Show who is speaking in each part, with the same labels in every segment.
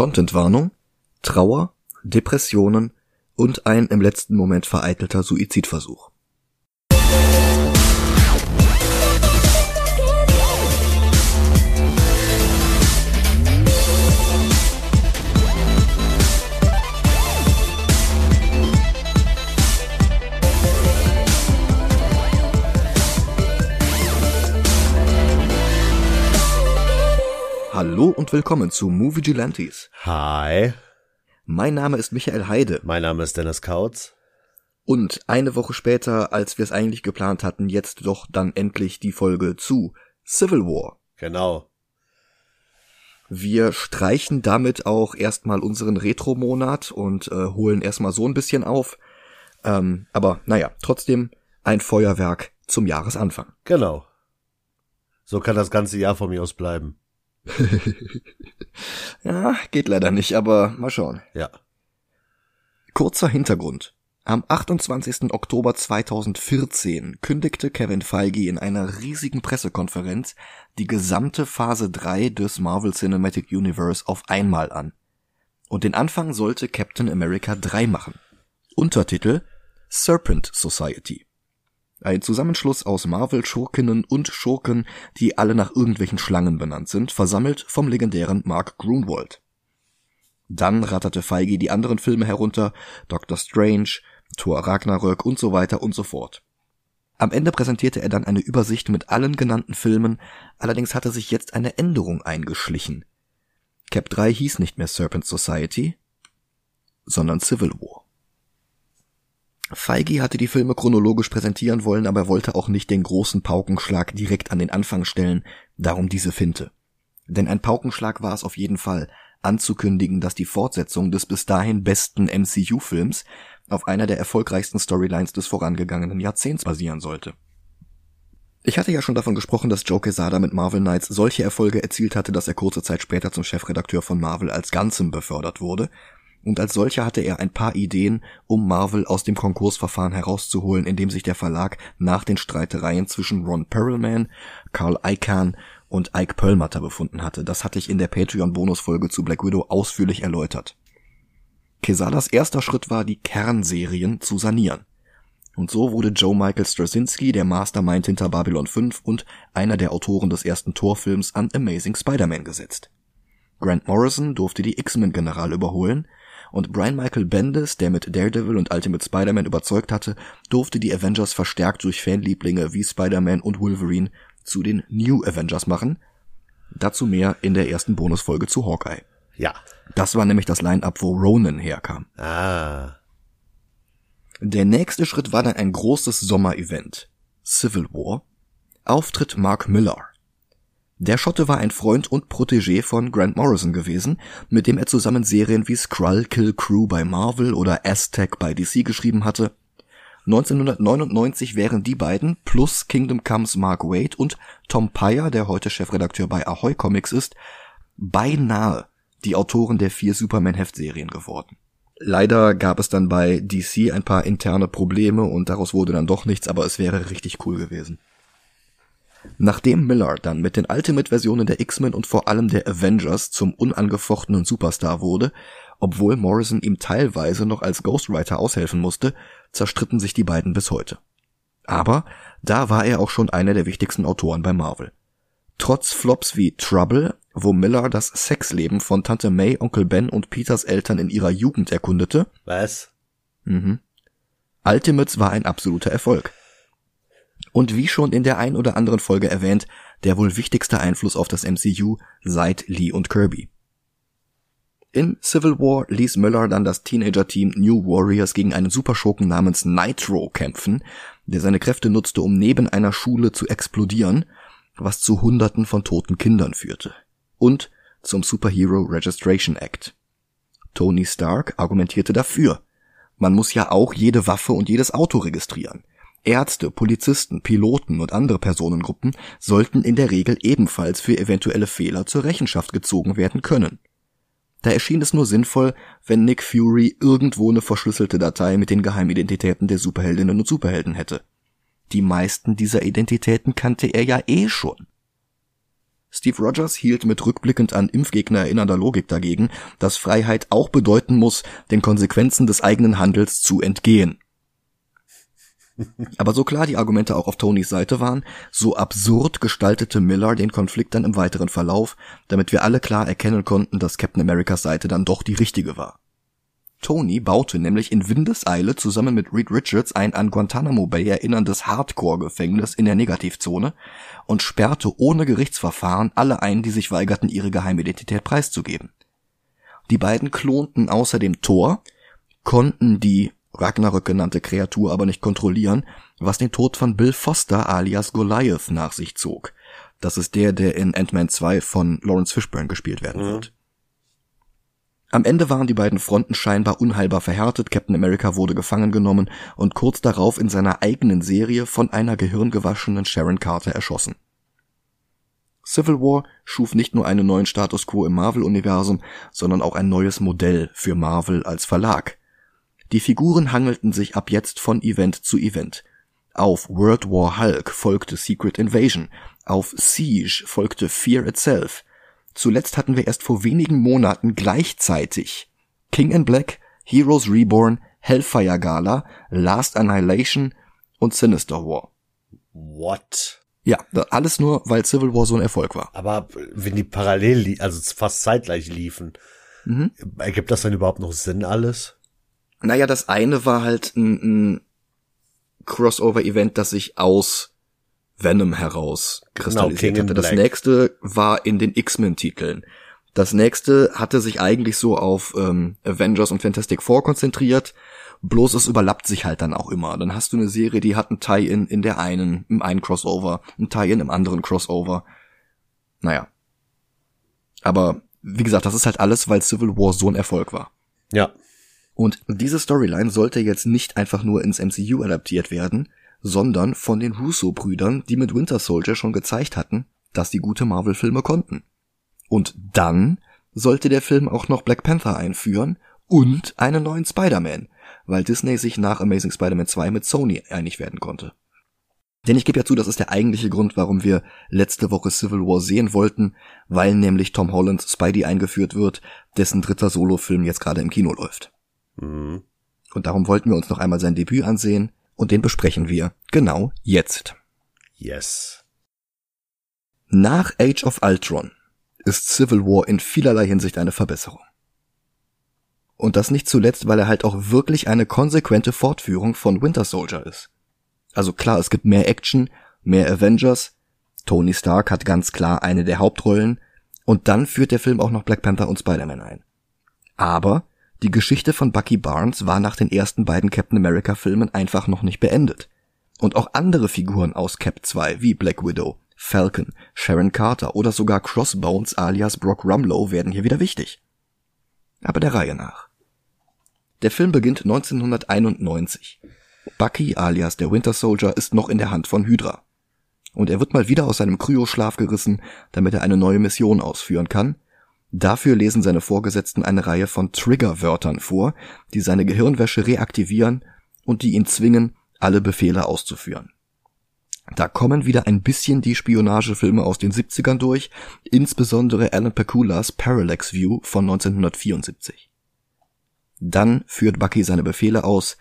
Speaker 1: Contentwarnung, Trauer, Depressionen und ein im letzten Moment vereitelter Suizidversuch. Hallo und willkommen zu Movie Gilantes.
Speaker 2: Hi,
Speaker 1: Mein Name ist Michael Heide
Speaker 2: mein Name ist Dennis Kautz.
Speaker 1: und eine Woche später, als wir es eigentlich geplant hatten, jetzt doch dann endlich die Folge zu Civil War.
Speaker 2: Genau.
Speaker 1: Wir streichen damit auch erstmal unseren Retro-Monat und äh, holen erstmal so ein bisschen auf. Ähm, aber naja, trotzdem ein Feuerwerk zum Jahresanfang.
Speaker 2: Genau. So kann das ganze Jahr von mir aus bleiben.
Speaker 1: Ja, geht leider nicht, aber mal schauen.
Speaker 2: Ja.
Speaker 1: Kurzer Hintergrund. Am 28. Oktober 2014 kündigte Kevin Feige in einer riesigen Pressekonferenz die gesamte Phase 3 des Marvel Cinematic Universe auf einmal an. Und den Anfang sollte Captain America 3 machen. Untertitel Serpent Society. Ein Zusammenschluss aus Marvel-Schurkinnen und Schurken, die alle nach irgendwelchen Schlangen benannt sind, versammelt vom legendären Mark Grunwald. Dann ratterte Feige die anderen Filme herunter, Doctor Strange, Thor Ragnarök und so weiter und so fort. Am Ende präsentierte er dann eine Übersicht mit allen genannten Filmen, allerdings hatte sich jetzt eine Änderung eingeschlichen. Cap 3 hieß nicht mehr Serpent Society, sondern Civil War. Feige hatte die Filme chronologisch präsentieren wollen, aber er wollte auch nicht den großen Paukenschlag direkt an den Anfang stellen, darum diese Finte. Denn ein Paukenschlag war es auf jeden Fall, anzukündigen, dass die Fortsetzung des bis dahin besten MCU-Films auf einer der erfolgreichsten Storylines des vorangegangenen Jahrzehnts basieren sollte. Ich hatte ja schon davon gesprochen, dass Joe Quesada mit Marvel Knights solche Erfolge erzielt hatte, dass er kurze Zeit später zum Chefredakteur von Marvel als Ganzem befördert wurde, und als solcher hatte er ein paar Ideen, um Marvel aus dem Konkursverfahren herauszuholen, in dem sich der Verlag nach den Streitereien zwischen Ron Perlman, Carl Icahn und Ike Perlmutter befunden hatte. Das hatte ich in der Patreon-Bonusfolge zu Black Widow ausführlich erläutert. Quesadas erster Schritt war, die Kernserien zu sanieren. Und so wurde Joe Michael Straczynski, der Mastermind hinter Babylon 5 und einer der Autoren des ersten Torfilms, an Amazing Spider-Man gesetzt. Grant Morrison durfte die X-Men-General überholen, und Brian Michael Bendis, der mit Daredevil und Ultimate Spider-Man überzeugt hatte, durfte die Avengers verstärkt durch Fanlieblinge wie Spider-Man und Wolverine zu den New Avengers machen. Dazu mehr in der ersten Bonusfolge zu Hawkeye.
Speaker 2: Ja.
Speaker 1: Das war nämlich das Line-Up, wo Ronan herkam.
Speaker 2: Ah.
Speaker 1: Der nächste Schritt war dann ein großes Sommerevent. Civil War. Auftritt Mark Millar. Der Schotte war ein Freund und Protégé von Grant Morrison gewesen, mit dem er zusammen Serien wie Skrull Kill Crew bei Marvel oder Aztec bei DC geschrieben hatte. 1999 wären die beiden plus Kingdom Comes Mark Wade und Tom Peyer, der heute Chefredakteur bei Ahoy Comics ist, beinahe die Autoren der vier Superman-Heftserien geworden. Leider gab es dann bei DC ein paar interne Probleme und daraus wurde dann doch nichts, aber es wäre richtig cool gewesen. Nachdem Miller dann mit den Ultimate-Versionen der X-Men und vor allem der Avengers zum unangefochtenen Superstar wurde, obwohl Morrison ihm teilweise noch als Ghostwriter aushelfen musste, zerstritten sich die beiden bis heute. Aber da war er auch schon einer der wichtigsten Autoren bei Marvel. Trotz Flops wie Trouble, wo Miller das Sexleben von Tante May, Onkel Ben und Peters Eltern in ihrer Jugend erkundete,
Speaker 2: Was?
Speaker 1: Mhm. Ultimates war ein absoluter Erfolg. Und wie schon in der ein oder anderen Folge erwähnt, der wohl wichtigste Einfluss auf das MCU seit Lee und Kirby. In Civil War ließ Miller dann das Teenager-Team New Warriors gegen einen Superschurken namens Nitro kämpfen, der seine Kräfte nutzte, um neben einer Schule zu explodieren, was zu Hunderten von toten Kindern führte. Und zum Superhero Registration Act. Tony Stark argumentierte dafür. Man muss ja auch jede Waffe und jedes Auto registrieren. Ärzte, Polizisten, Piloten und andere Personengruppen sollten in der Regel ebenfalls für eventuelle Fehler zur Rechenschaft gezogen werden können. Da erschien es nur sinnvoll, wenn Nick Fury irgendwo eine verschlüsselte Datei mit den Geheimidentitäten der Superheldinnen und Superhelden hätte. Die meisten dieser Identitäten kannte er ja eh schon. Steve Rogers hielt mit rückblickend an Impfgegner erinnernder Logik dagegen, dass Freiheit auch bedeuten muss, den Konsequenzen des eigenen Handels zu entgehen. Aber so klar die Argumente auch auf Tonys Seite waren, so absurd gestaltete Miller den Konflikt dann im weiteren Verlauf, damit wir alle klar erkennen konnten, dass Captain Americas Seite dann doch die richtige war. Tony baute nämlich in Windeseile zusammen mit Reed Richards ein an Guantanamo Bay erinnerndes Hardcore-Gefängnis in der Negativzone und sperrte ohne Gerichtsverfahren alle ein, die sich weigerten, ihre Geheimidentität preiszugeben. Die beiden klonten außerdem Thor, konnten die Ragnarök genannte Kreatur aber nicht kontrollieren, was den Tod von Bill Foster alias Goliath nach sich zog. Das ist der, der in Ant-Man 2 von Lawrence Fishburne gespielt werden wird. Am Ende waren die beiden Fronten scheinbar unheilbar verhärtet, Captain America wurde gefangen genommen und kurz darauf in seiner eigenen Serie von einer gehirngewaschenen Sharon Carter erschossen. Civil War schuf nicht nur einen neuen Status quo im Marvel-Universum, sondern auch ein neues Modell für Marvel als Verlag. Die Figuren hangelten sich ab jetzt von Event zu Event. Auf World War Hulk folgte Secret Invasion, auf Siege folgte Fear Itself. Zuletzt hatten wir erst vor wenigen Monaten gleichzeitig King in Black, Heroes Reborn, Hellfire Gala, Last Annihilation und Sinister War.
Speaker 2: What?
Speaker 1: Ja, alles nur, weil Civil War so ein Erfolg war.
Speaker 2: Aber wenn die parallel, also fast zeitgleich liefen, mhm. ergibt das dann überhaupt noch Sinn alles?
Speaker 1: Naja, das eine war halt ein, ein Crossover-Event, das sich aus Venom heraus kristallisiert genau, hatte. Das nächste war in den X-Men-Titeln. Das nächste hatte sich eigentlich so auf ähm, Avengers und Fantastic Four konzentriert, bloß es überlappt sich halt dann auch immer. Dann hast du eine Serie, die hat ein Tie-In in der einen, im einen Crossover, ein Tie-In im anderen Crossover. Naja. Aber wie gesagt, das ist halt alles, weil Civil War so ein Erfolg war.
Speaker 2: Ja.
Speaker 1: Und diese Storyline sollte jetzt nicht einfach nur ins MCU adaptiert werden, sondern von den Russo-Brüdern, die mit Winter Soldier schon gezeigt hatten, dass die gute Marvel-Filme konnten. Und dann sollte der Film auch noch Black Panther einführen und einen neuen Spider-Man, weil Disney sich nach Amazing Spider-Man 2 mit Sony einig werden konnte. Denn ich gebe ja zu, das ist der eigentliche Grund, warum wir letzte Woche Civil War sehen wollten, weil nämlich Tom Holland Spidey eingeführt wird, dessen dritter Solo-Film jetzt gerade im Kino läuft. Mhm. Und darum wollten wir uns noch einmal sein Debüt ansehen und den besprechen wir genau jetzt.
Speaker 2: Yes.
Speaker 1: Nach Age of Ultron ist Civil War in vielerlei Hinsicht eine Verbesserung. Und das nicht zuletzt, weil er halt auch wirklich eine konsequente Fortführung von Winter Soldier ist. Also klar, es gibt mehr Action, mehr Avengers, Tony Stark hat ganz klar eine der Hauptrollen, und dann führt der Film auch noch Black Panther und Spider-Man ein. Aber die Geschichte von Bucky Barnes war nach den ersten beiden Captain America Filmen einfach noch nicht beendet. Und auch andere Figuren aus Cap 2 wie Black Widow, Falcon, Sharon Carter oder sogar Crossbones alias Brock Rumlow werden hier wieder wichtig. Aber der Reihe nach. Der Film beginnt 1991. Bucky alias der Winter Soldier ist noch in der Hand von Hydra. Und er wird mal wieder aus seinem Kryoschlaf gerissen, damit er eine neue Mission ausführen kann, Dafür lesen seine Vorgesetzten eine Reihe von Triggerwörtern vor, die seine Gehirnwäsche reaktivieren und die ihn zwingen, alle Befehle auszuführen. Da kommen wieder ein bisschen die Spionagefilme aus den 70ern durch, insbesondere Alan Paculas Parallax View von 1974. Dann führt Bucky seine Befehle aus,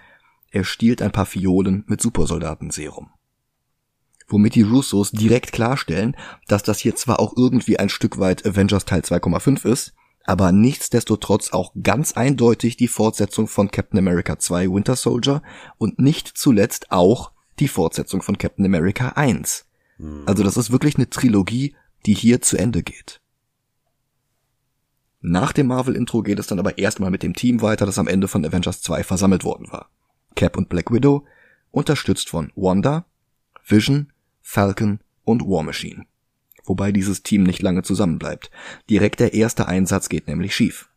Speaker 1: er stiehlt ein paar Fiolen mit Supersoldatenserum womit die Russos direkt klarstellen, dass das hier zwar auch irgendwie ein Stück weit Avengers Teil 2,5 ist, aber nichtsdestotrotz auch ganz eindeutig die Fortsetzung von Captain America 2 Winter Soldier und nicht zuletzt auch die Fortsetzung von Captain America 1. Hm. Also das ist wirklich eine Trilogie, die hier zu Ende geht. Nach dem Marvel-Intro geht es dann aber erstmal mit dem Team weiter, das am Ende von Avengers 2 versammelt worden war. Cap und Black Widow, unterstützt von Wanda, Vision, Falcon und War Machine. Wobei dieses Team nicht lange zusammenbleibt. Direkt der erste Einsatz geht nämlich schief.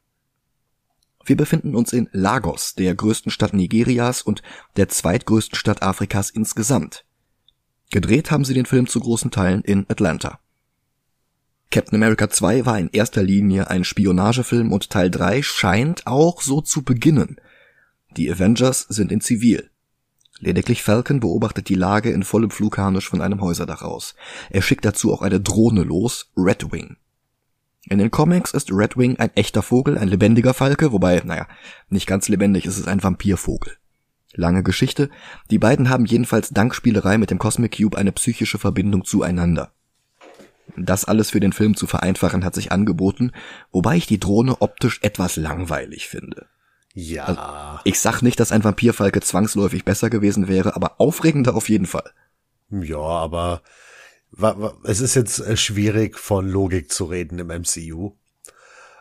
Speaker 1: Wir befinden uns in Lagos, der größten Stadt Nigerias und der zweitgrößten Stadt Afrikas insgesamt. Gedreht haben sie den Film zu großen Teilen in Atlanta. Captain America 2 war in erster Linie ein Spionagefilm und Teil 3 scheint auch so zu beginnen. Die Avengers sind in Zivil. Lediglich Falcon beobachtet die Lage in vollem Flugharnisch von einem Häuserdach aus. Er schickt dazu auch eine Drohne los, Red Wing. In den Comics ist Red Wing ein echter Vogel, ein lebendiger Falke, wobei, naja, nicht ganz lebendig, ist es ein Vampirvogel. Lange Geschichte, die beiden haben jedenfalls dank Spielerei mit dem Cosmic Cube eine psychische Verbindung zueinander. Das alles für den Film zu vereinfachen hat sich angeboten, wobei ich die Drohne optisch etwas langweilig finde.
Speaker 2: Ja.
Speaker 1: Also, ich sag nicht, dass ein Vampirfalke zwangsläufig besser gewesen wäre, aber aufregender auf jeden Fall.
Speaker 2: Ja, aber es ist jetzt äh, schwierig von Logik zu reden im MCU.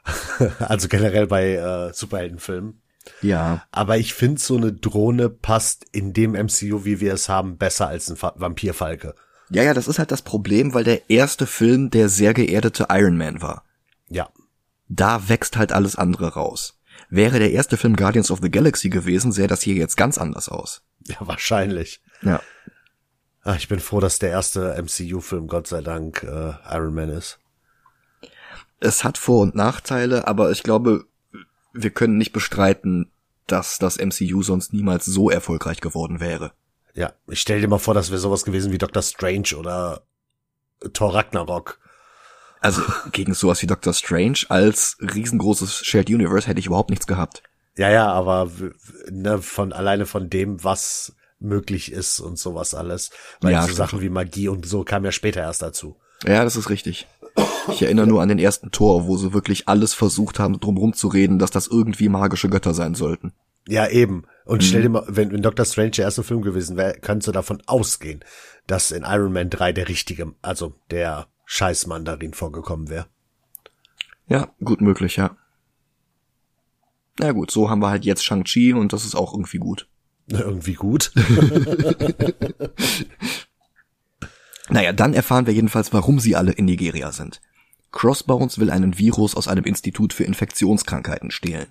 Speaker 2: also generell bei äh, Superheldenfilmen.
Speaker 1: Ja.
Speaker 2: Aber ich finde, so eine Drohne passt in dem MCU, wie wir es haben, besser als ein Vampirfalke.
Speaker 1: Ja, ja, das ist halt das Problem, weil der erste Film der sehr geerdete Iron Man war.
Speaker 2: Ja.
Speaker 1: Da wächst halt alles andere raus. Wäre der erste Film Guardians of the Galaxy gewesen, sähe das hier jetzt ganz anders aus.
Speaker 2: Ja, wahrscheinlich.
Speaker 1: Ja.
Speaker 2: Ach, ich bin froh, dass der erste MCU-Film, Gott sei Dank, äh, Iron Man ist.
Speaker 1: Es hat Vor- und Nachteile, aber ich glaube, wir können nicht bestreiten, dass das MCU sonst niemals so erfolgreich geworden wäre.
Speaker 2: Ja, ich stell dir mal vor, das wäre sowas gewesen wie Doctor Strange oder Thor Ragnarok.
Speaker 1: Also gegen sowas wie Doctor Strange als riesengroßes Shared Universe hätte ich überhaupt nichts gehabt.
Speaker 2: Ja, ja, aber ne, von alleine von dem, was möglich ist und sowas alles. Weil ja, so Sachen wie Magie und so kam ja später erst dazu.
Speaker 1: Ja, das ist richtig. Ich erinnere nur an den ersten Tor, wo sie wirklich alles versucht haben, drumherum zu reden, dass das irgendwie magische Götter sein sollten.
Speaker 2: Ja, eben. Und mhm. stell dir mal, wenn, wenn Doctor Strange der erste Film gewesen wäre, könntest du davon ausgehen, dass in Iron Man 3 der richtige, also der Scheißmandarin vorgekommen wäre.
Speaker 1: Ja, gut möglich, ja. Na gut, so haben wir halt jetzt Shang-Chi und das ist auch irgendwie gut.
Speaker 2: Irgendwie gut.
Speaker 1: naja, dann erfahren wir jedenfalls, warum sie alle in Nigeria sind. Crossbones will einen Virus aus einem Institut für Infektionskrankheiten stehlen.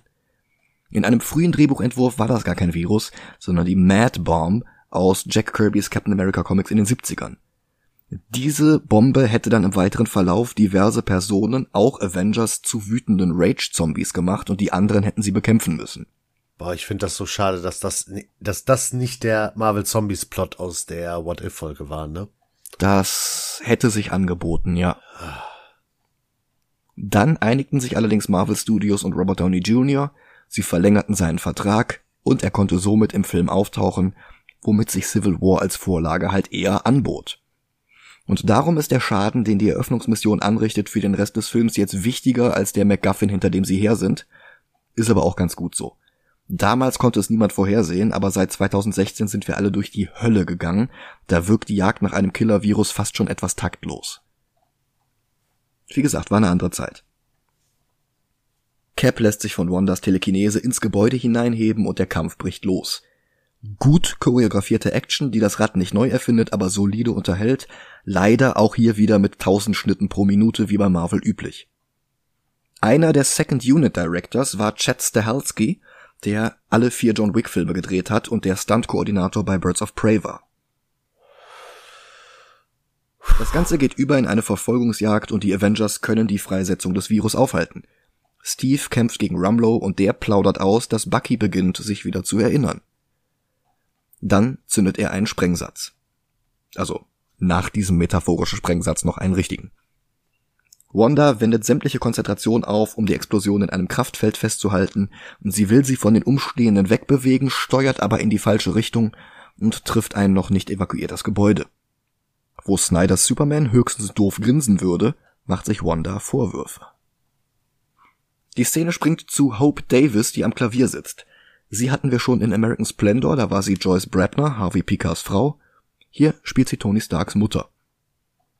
Speaker 1: In einem frühen Drehbuchentwurf war das gar kein Virus, sondern die Mad Bomb aus Jack Kirby's Captain America Comics in den 70ern. Diese Bombe hätte dann im weiteren Verlauf diverse Personen, auch Avengers, zu wütenden Rage-Zombies gemacht und die anderen hätten sie bekämpfen müssen.
Speaker 2: Boah, ich finde das so schade, dass das, dass das nicht der Marvel Zombies Plot aus der What If Folge war, ne?
Speaker 1: Das hätte sich angeboten, ja. Dann einigten sich allerdings Marvel Studios und Robert Downey Jr., sie verlängerten seinen Vertrag und er konnte somit im Film auftauchen, womit sich Civil War als Vorlage halt eher anbot. Und darum ist der Schaden, den die Eröffnungsmission anrichtet, für den Rest des Films jetzt wichtiger als der MacGuffin, hinter dem sie her sind. Ist aber auch ganz gut so. Damals konnte es niemand vorhersehen, aber seit 2016 sind wir alle durch die Hölle gegangen. Da wirkt die Jagd nach einem Killer-Virus fast schon etwas taktlos. Wie gesagt, war eine andere Zeit. Cap lässt sich von Wandas Telekinese ins Gebäude hineinheben und der Kampf bricht los. Gut choreografierte Action, die das Rad nicht neu erfindet, aber solide unterhält, leider auch hier wieder mit tausend Schnitten pro Minute wie bei Marvel üblich. Einer der Second Unit Directors war Chad Stahelski, der alle vier John Wick Filme gedreht hat und der Stunt-Koordinator bei Birds of Prey war. Das Ganze geht über in eine Verfolgungsjagd und die Avengers können die Freisetzung des Virus aufhalten. Steve kämpft gegen Rumlow und der plaudert aus, dass Bucky beginnt, sich wieder zu erinnern. Dann zündet er einen Sprengsatz. Also nach diesem metaphorischen Sprengsatz noch einen richtigen. Wanda wendet sämtliche Konzentration auf, um die Explosion in einem Kraftfeld festzuhalten, und sie will sie von den Umstehenden wegbewegen, steuert aber in die falsche Richtung und trifft ein noch nicht evakuiertes Gebäude. Wo Snyders Superman höchstens doof grinsen würde, macht sich Wanda Vorwürfe. Die Szene springt zu Hope Davis, die am Klavier sitzt. Sie hatten wir schon in American Splendor, da war sie Joyce Bradner, Harvey Picards Frau. Hier spielt sie Tony Starks Mutter.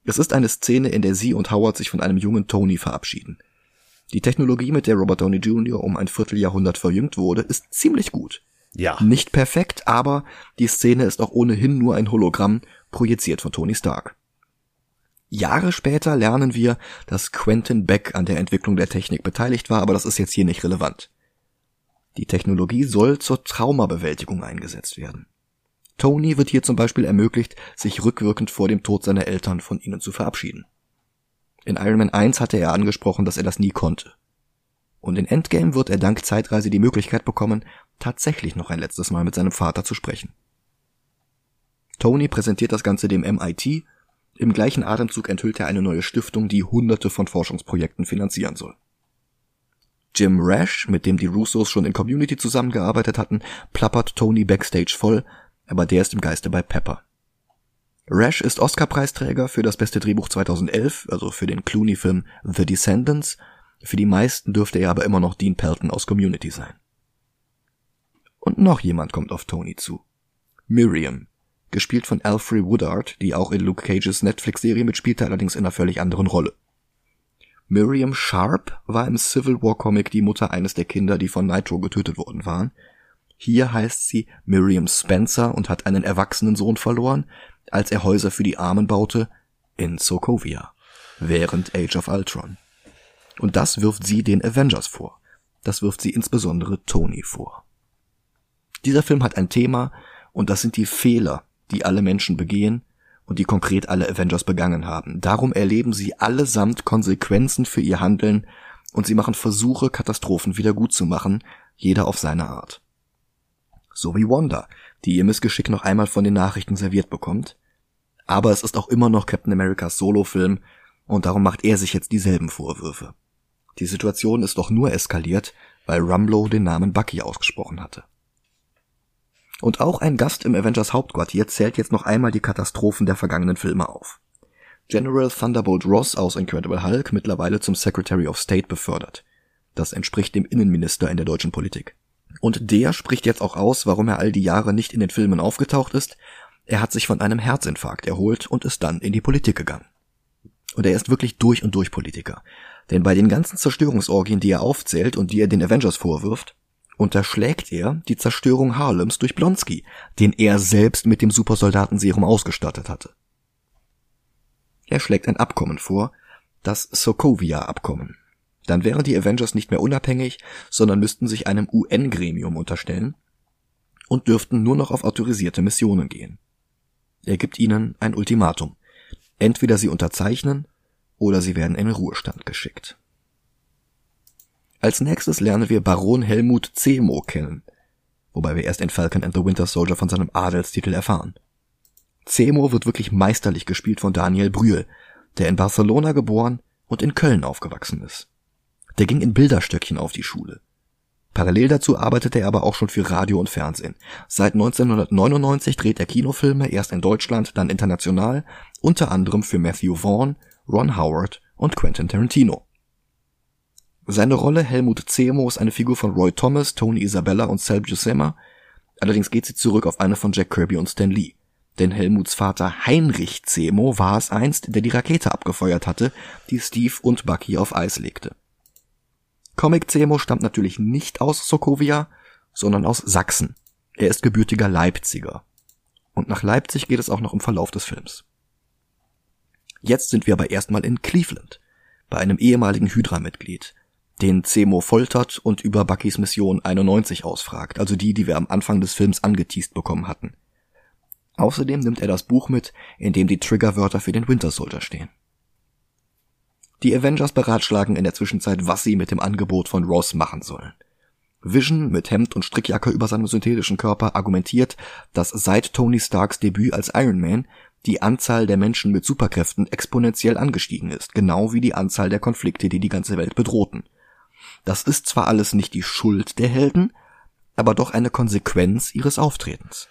Speaker 1: Es ist eine Szene, in der sie und Howard sich von einem jungen Tony verabschieden. Die Technologie, mit der Robert Downey Jr. um ein Vierteljahrhundert verjüngt wurde, ist ziemlich gut.
Speaker 2: Ja.
Speaker 1: Nicht perfekt, aber die Szene ist auch ohnehin nur ein Hologramm, projiziert von Tony Stark. Jahre später lernen wir, dass Quentin Beck an der Entwicklung der Technik beteiligt war, aber das ist jetzt hier nicht relevant. Die Technologie soll zur Traumabewältigung eingesetzt werden. Tony wird hier zum Beispiel ermöglicht, sich rückwirkend vor dem Tod seiner Eltern von ihnen zu verabschieden. In Iron Man 1 hatte er angesprochen, dass er das nie konnte. Und in Endgame wird er dank Zeitreise die Möglichkeit bekommen, tatsächlich noch ein letztes Mal mit seinem Vater zu sprechen. Tony präsentiert das Ganze dem MIT. Im gleichen Atemzug enthüllt er eine neue Stiftung, die hunderte von Forschungsprojekten finanzieren soll. Jim Rash, mit dem die Russos schon in Community zusammengearbeitet hatten, plappert Tony backstage voll, aber der ist im Geiste bei Pepper. Rash ist Oscar-Preisträger für das beste Drehbuch 2011, also für den Clooney-Film The Descendants. Für die meisten dürfte er aber immer noch Dean Pelton aus Community sein. Und noch jemand kommt auf Tony zu. Miriam, gespielt von Alfred Woodard, die auch in Luke Cages Netflix-Serie mitspielte, allerdings in einer völlig anderen Rolle. Miriam Sharp war im Civil War Comic die Mutter eines der Kinder, die von Nitro getötet worden waren. Hier heißt sie Miriam Spencer und hat einen erwachsenen Sohn verloren, als er Häuser für die Armen baute in Sokovia während Age of Ultron. Und das wirft sie den Avengers vor. Das wirft sie insbesondere Tony vor. Dieser Film hat ein Thema, und das sind die Fehler, die alle Menschen begehen und die konkret alle Avengers begangen haben. Darum erleben sie allesamt Konsequenzen für ihr Handeln und sie machen Versuche, Katastrophen wieder gut zu machen, jeder auf seine Art. So wie Wanda, die ihr Missgeschick noch einmal von den Nachrichten serviert bekommt. Aber es ist auch immer noch Captain Americas Solofilm und darum macht er sich jetzt dieselben Vorwürfe. Die Situation ist doch nur eskaliert, weil Rumlow den Namen Bucky ausgesprochen hatte. Und auch ein Gast im Avengers Hauptquartier zählt jetzt noch einmal die Katastrophen der vergangenen Filme auf. General Thunderbolt Ross aus Incredible Hulk mittlerweile zum Secretary of State befördert. Das entspricht dem Innenminister in der deutschen Politik. Und der spricht jetzt auch aus, warum er all die Jahre nicht in den Filmen aufgetaucht ist. Er hat sich von einem Herzinfarkt erholt und ist dann in die Politik gegangen. Und er ist wirklich durch und durch Politiker. Denn bei den ganzen Zerstörungsorgien, die er aufzählt und die er den Avengers vorwirft, unterschlägt er die Zerstörung Harlems durch Blonsky, den er selbst mit dem Supersoldatenserum ausgestattet hatte. Er schlägt ein Abkommen vor, das Sokovia-Abkommen. Dann wären die Avengers nicht mehr unabhängig, sondern müssten sich einem UN-Gremium unterstellen und dürften nur noch auf autorisierte Missionen gehen. Er gibt ihnen ein Ultimatum. Entweder sie unterzeichnen oder sie werden in den Ruhestand geschickt. Als nächstes lernen wir Baron Helmut Zemo kennen, wobei wir erst in Falcon and the Winter Soldier von seinem Adelstitel erfahren. Zemo wird wirklich meisterlich gespielt von Daniel Brühl, der in Barcelona geboren und in Köln aufgewachsen ist. Der ging in Bilderstöckchen auf die Schule. Parallel dazu arbeitete er aber auch schon für Radio und Fernsehen. Seit 1999 dreht er Kinofilme, erst in Deutschland, dann international, unter anderem für Matthew Vaughn, Ron Howard und Quentin Tarantino. Seine Rolle Helmut Zemo ist eine Figur von Roy Thomas, Tony Isabella und Sal Buscema. Allerdings geht sie zurück auf eine von Jack Kirby und Stan Lee. Denn Helmuts Vater Heinrich Zemo war es einst, der die Rakete abgefeuert hatte, die Steve und Bucky auf Eis legte. Comic Zemo stammt natürlich nicht aus Sokovia, sondern aus Sachsen. Er ist gebürtiger Leipziger. Und nach Leipzig geht es auch noch im Verlauf des Films. Jetzt sind wir aber erstmal in Cleveland, bei einem ehemaligen Hydra-Mitglied, den Zemo foltert und über Buckys Mission 91 ausfragt, also die, die wir am Anfang des Films angeteased bekommen hatten. Außerdem nimmt er das Buch mit, in dem die Triggerwörter für den Winter Soldier stehen. Die Avengers beratschlagen in der Zwischenzeit, was sie mit dem Angebot von Ross machen sollen. Vision mit Hemd und Strickjacke über seinem synthetischen Körper argumentiert, dass seit Tony Starks Debüt als Iron Man die Anzahl der Menschen mit Superkräften exponentiell angestiegen ist, genau wie die Anzahl der Konflikte, die die ganze Welt bedrohten. Das ist zwar alles nicht die Schuld der Helden, aber doch eine Konsequenz ihres Auftretens.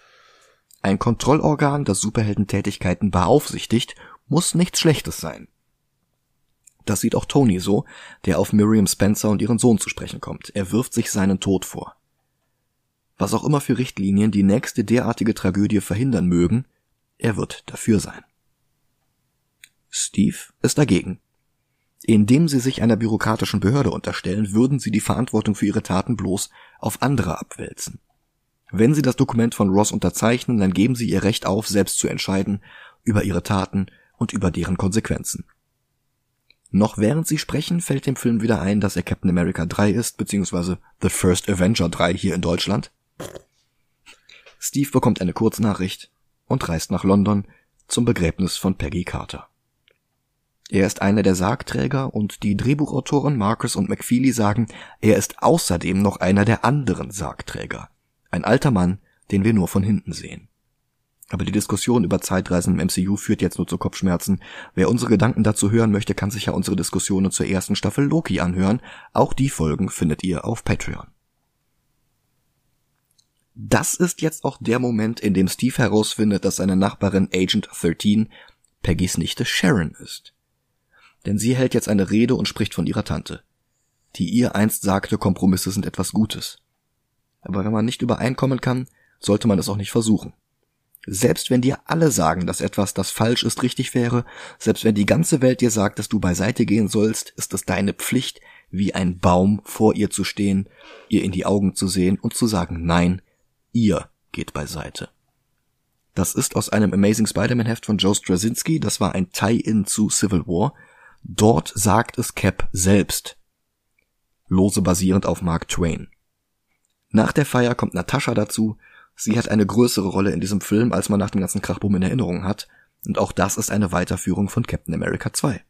Speaker 1: Ein Kontrollorgan, das Superheldentätigkeiten beaufsichtigt, muss nichts Schlechtes sein. Das sieht auch Tony so, der auf Miriam Spencer und ihren Sohn zu sprechen kommt. Er wirft sich seinen Tod vor. Was auch immer für Richtlinien die nächste derartige Tragödie verhindern mögen, er wird dafür sein. Steve ist dagegen. Indem sie sich einer bürokratischen Behörde unterstellen, würden sie die Verantwortung für ihre Taten bloß auf andere abwälzen. Wenn sie das Dokument von Ross unterzeichnen, dann geben sie ihr Recht auf, selbst zu entscheiden über ihre Taten und über deren Konsequenzen. Noch während sie sprechen, fällt dem Film wieder ein, dass er Captain America 3 ist, beziehungsweise The First Avenger 3 hier in Deutschland. Steve bekommt eine Kurznachricht und reist nach London zum Begräbnis von Peggy Carter. Er ist einer der Sargträger und die Drehbuchautoren Marcus und McFeely sagen, er ist außerdem noch einer der anderen Sargträger. Ein alter Mann, den wir nur von hinten sehen. Aber die Diskussion über Zeitreisen im MCU führt jetzt nur zu Kopfschmerzen. Wer unsere Gedanken dazu hören möchte, kann sich ja unsere Diskussionen zur ersten Staffel Loki anhören. Auch die Folgen findet ihr auf Patreon. Das ist jetzt auch der Moment, in dem Steve herausfindet, dass seine Nachbarin Agent 13 Peggys Nichte Sharon ist. Denn sie hält jetzt eine Rede und spricht von ihrer Tante, die ihr einst sagte, Kompromisse sind etwas Gutes. Aber wenn man nicht übereinkommen kann, sollte man es auch nicht versuchen. Selbst wenn dir alle sagen, dass etwas, das falsch ist, richtig wäre, selbst wenn die ganze Welt dir sagt, dass du beiseite gehen sollst, ist es deine Pflicht, wie ein Baum vor ihr zu stehen, ihr in die Augen zu sehen und zu sagen, nein, ihr geht beiseite. Das ist aus einem Amazing Spider-Man Heft von Joe Straczynski, das war ein Tie-In zu Civil War. Dort sagt es Cap selbst. Lose basierend auf Mark Twain. Nach der Feier kommt Natascha dazu, Sie hat eine größere Rolle in diesem Film, als man nach dem ganzen Krachboom in Erinnerung hat, und auch das ist eine Weiterführung von Captain America 2.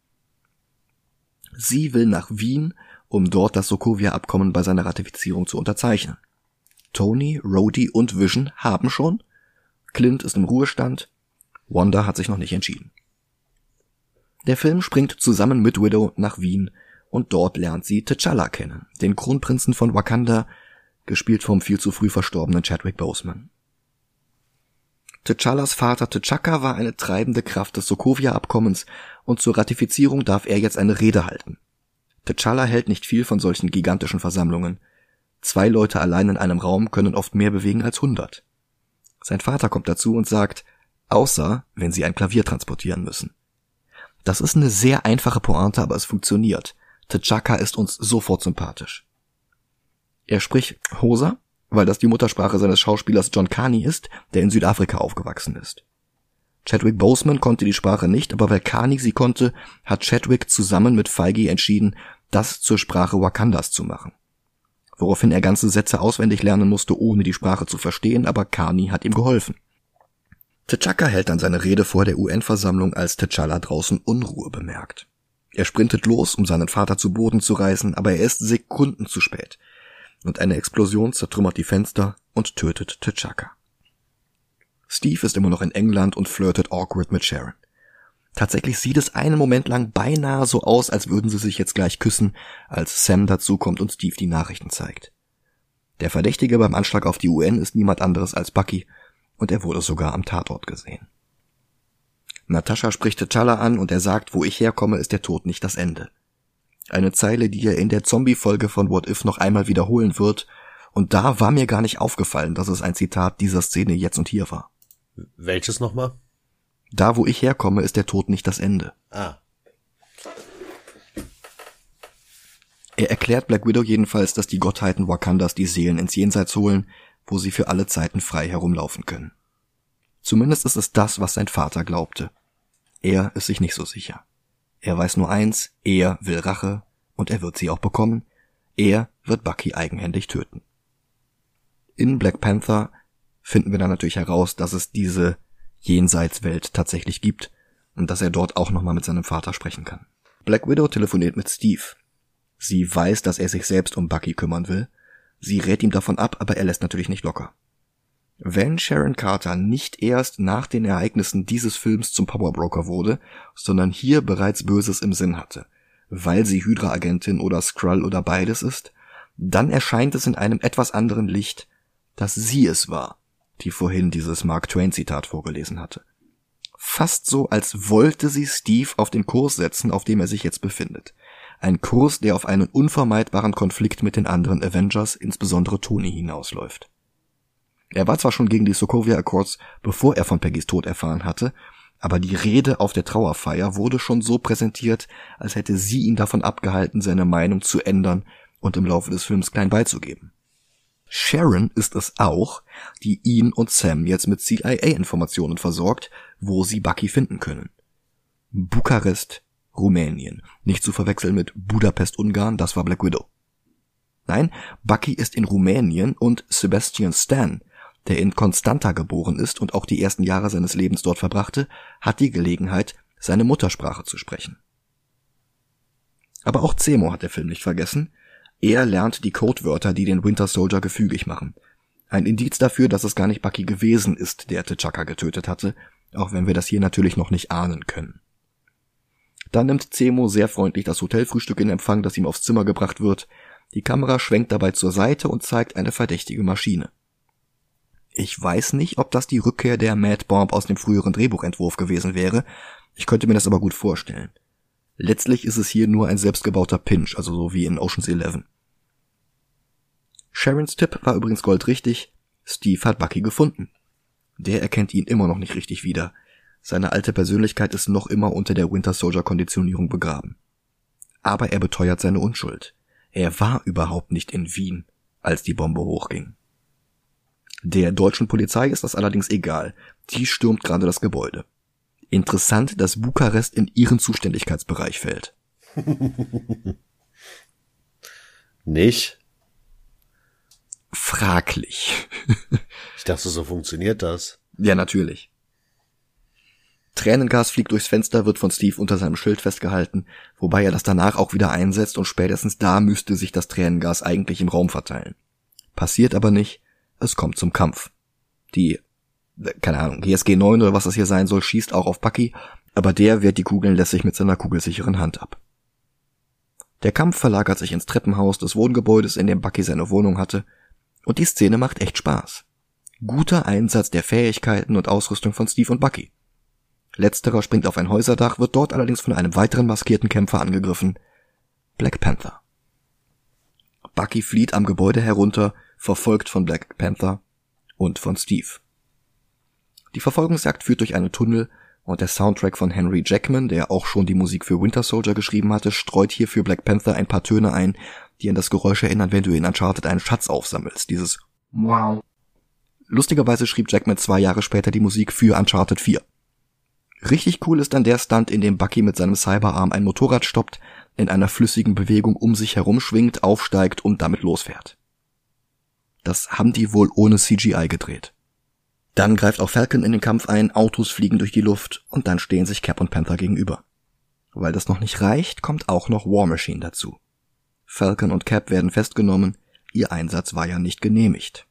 Speaker 1: Sie will nach Wien, um dort das Sokovia-Abkommen bei seiner Ratifizierung zu unterzeichnen. Tony, Rhodey und Vision haben schon. Clint ist im Ruhestand. Wanda hat sich noch nicht entschieden. Der Film springt zusammen mit Widow nach Wien und dort lernt sie T'Challa kennen, den Kronprinzen von Wakanda, gespielt vom viel zu früh verstorbenen Chadwick Boseman. T'Challas Vater T'Chaka war eine treibende Kraft des Sokovia-Abkommens und zur Ratifizierung darf er jetzt eine Rede halten. T'Challa hält nicht viel von solchen gigantischen Versammlungen. Zwei Leute allein in einem Raum können oft mehr bewegen als hundert. Sein Vater kommt dazu und sagt, außer wenn sie ein Klavier transportieren müssen. Das ist eine sehr einfache Pointe, aber es funktioniert. T'Chaka ist uns sofort sympathisch. Er spricht Hosa, weil das die Muttersprache seines Schauspielers John Carney ist, der in Südafrika aufgewachsen ist. Chadwick Boseman konnte die Sprache nicht, aber weil Carney sie konnte, hat Chadwick zusammen mit Feige entschieden, das zur Sprache Wakandas zu machen. Woraufhin er ganze Sätze auswendig lernen musste, ohne die Sprache zu verstehen, aber Carney hat ihm geholfen. T'Chaka hält dann seine Rede vor der UN-Versammlung, als T'Challa draußen Unruhe bemerkt. Er sprintet los, um seinen Vater zu Boden zu reißen, aber er ist Sekunden zu spät und eine Explosion zertrümmert die Fenster und tötet T'Chaka. Steve ist immer noch in England und flirtet awkward mit Sharon. Tatsächlich sieht es einen Moment lang beinahe so aus, als würden sie sich jetzt gleich küssen, als Sam dazukommt und Steve die Nachrichten zeigt. Der Verdächtige beim Anschlag auf die UN ist niemand anderes als Bucky, und er wurde sogar am Tatort gesehen. Natascha spricht T'Challa an und er sagt, wo ich herkomme, ist der Tod nicht das Ende. Eine Zeile, die er in der Zombie-Folge von What If noch einmal wiederholen wird. Und da war mir gar nicht aufgefallen, dass es ein Zitat dieser Szene jetzt und hier war.
Speaker 2: Welches nochmal?
Speaker 1: Da, wo ich herkomme, ist der Tod nicht das Ende.
Speaker 2: Ah.
Speaker 1: Er erklärt Black Widow jedenfalls, dass die Gottheiten Wakandas die Seelen ins Jenseits holen, wo sie für alle Zeiten frei herumlaufen können. Zumindest ist es das, was sein Vater glaubte. Er ist sich nicht so sicher. Er weiß nur eins, er will Rache und er wird sie auch bekommen. Er wird Bucky eigenhändig töten. In Black Panther finden wir dann natürlich heraus, dass es diese Jenseitswelt tatsächlich gibt und dass er dort auch nochmal mit seinem Vater sprechen kann. Black Widow telefoniert mit Steve. Sie weiß, dass er sich selbst um Bucky kümmern will. Sie rät ihm davon ab, aber er lässt natürlich nicht locker. Wenn Sharon Carter nicht erst nach den Ereignissen dieses Films zum Powerbroker wurde, sondern hier bereits Böses im Sinn hatte, weil sie Hydra-Agentin oder Skrull oder beides ist, dann erscheint es in einem etwas anderen Licht, dass sie es war, die vorhin dieses Mark Twain Zitat vorgelesen hatte. Fast so, als wollte sie Steve auf den Kurs setzen, auf dem er sich jetzt befindet. Ein Kurs, der auf einen unvermeidbaren Konflikt mit den anderen Avengers, insbesondere Tony, hinausläuft. Er war zwar schon gegen die Sokovia Accords, bevor er von Peggys Tod erfahren hatte, aber die Rede auf der Trauerfeier wurde schon so präsentiert, als hätte sie ihn davon abgehalten, seine Meinung zu ändern und im Laufe des Films klein beizugeben. Sharon ist es auch, die ihn und Sam jetzt mit CIA-Informationen versorgt, wo sie Bucky finden können. Bukarest, Rumänien. Nicht zu verwechseln mit Budapest, Ungarn, das war Black Widow. Nein, Bucky ist in Rumänien und Sebastian Stan, der in Constanta geboren ist und auch die ersten Jahre seines Lebens dort verbrachte, hat die Gelegenheit, seine Muttersprache zu sprechen. Aber auch Zemo hat der Film nicht vergessen. Er lernt die Codewörter, die den Winter Soldier gefügig machen. Ein Indiz dafür, dass es gar nicht Bucky gewesen ist, der T'Chaka getötet hatte, auch wenn wir das hier natürlich noch nicht ahnen können. Dann nimmt Zemo sehr freundlich das Hotelfrühstück in Empfang, das ihm aufs Zimmer gebracht wird. Die Kamera schwenkt dabei zur Seite und zeigt eine verdächtige Maschine. Ich weiß nicht, ob das die Rückkehr der Mad Bomb aus dem früheren Drehbuchentwurf gewesen wäre, ich könnte mir das aber gut vorstellen. Letztlich ist es hier nur ein selbstgebauter Pinch, also so wie in Ocean's Eleven. Sharons Tipp war übrigens goldrichtig, Steve hat Bucky gefunden. Der erkennt ihn immer noch nicht richtig wieder. Seine alte Persönlichkeit ist noch immer unter der Winter Soldier Konditionierung begraben. Aber er beteuert seine Unschuld. Er war überhaupt nicht in Wien, als die Bombe hochging. Der deutschen Polizei ist das allerdings egal. Die stürmt gerade das Gebäude. Interessant, dass Bukarest in ihren Zuständigkeitsbereich fällt.
Speaker 2: Nicht?
Speaker 1: Fraglich.
Speaker 2: ich dachte, so funktioniert das.
Speaker 1: Ja, natürlich. Tränengas fliegt durchs Fenster, wird von Steve unter seinem Schild festgehalten, wobei er das danach auch wieder einsetzt und spätestens da müsste sich das Tränengas eigentlich im Raum verteilen. Passiert aber nicht, es kommt zum Kampf. Die, keine Ahnung, GSG 9 oder was das hier sein soll, schießt auch auf Bucky, aber der wehrt die Kugeln lässig mit seiner kugelsicheren Hand ab. Der Kampf verlagert sich ins Treppenhaus des Wohngebäudes, in dem Bucky seine Wohnung hatte, und die Szene macht echt Spaß. Guter Einsatz der Fähigkeiten und Ausrüstung von Steve und Bucky. Letzterer springt auf ein Häuserdach, wird dort allerdings von einem weiteren maskierten Kämpfer angegriffen. Black Panther. Bucky flieht am Gebäude herunter, verfolgt von Black Panther und von Steve. Die Verfolgungsjagd führt durch einen Tunnel und der Soundtrack von Henry Jackman, der auch schon die Musik für Winter Soldier geschrieben hatte, streut hier für Black Panther ein paar Töne ein, die an das Geräusch erinnern, wenn du in Uncharted einen Schatz aufsammelst. Dieses Wow. Lustigerweise schrieb Jackman zwei Jahre später die Musik für Uncharted 4. Richtig cool ist dann der Stunt, in dem Bucky mit seinem Cyberarm ein Motorrad stoppt, in einer flüssigen Bewegung um sich herum schwingt, aufsteigt und damit losfährt. Das haben die wohl ohne CGI gedreht. Dann greift auch Falcon in den Kampf ein, Autos fliegen durch die Luft und dann stehen sich Cap und Panther gegenüber. Weil das noch nicht reicht, kommt auch noch War Machine dazu. Falcon und Cap werden festgenommen, ihr Einsatz war ja nicht genehmigt.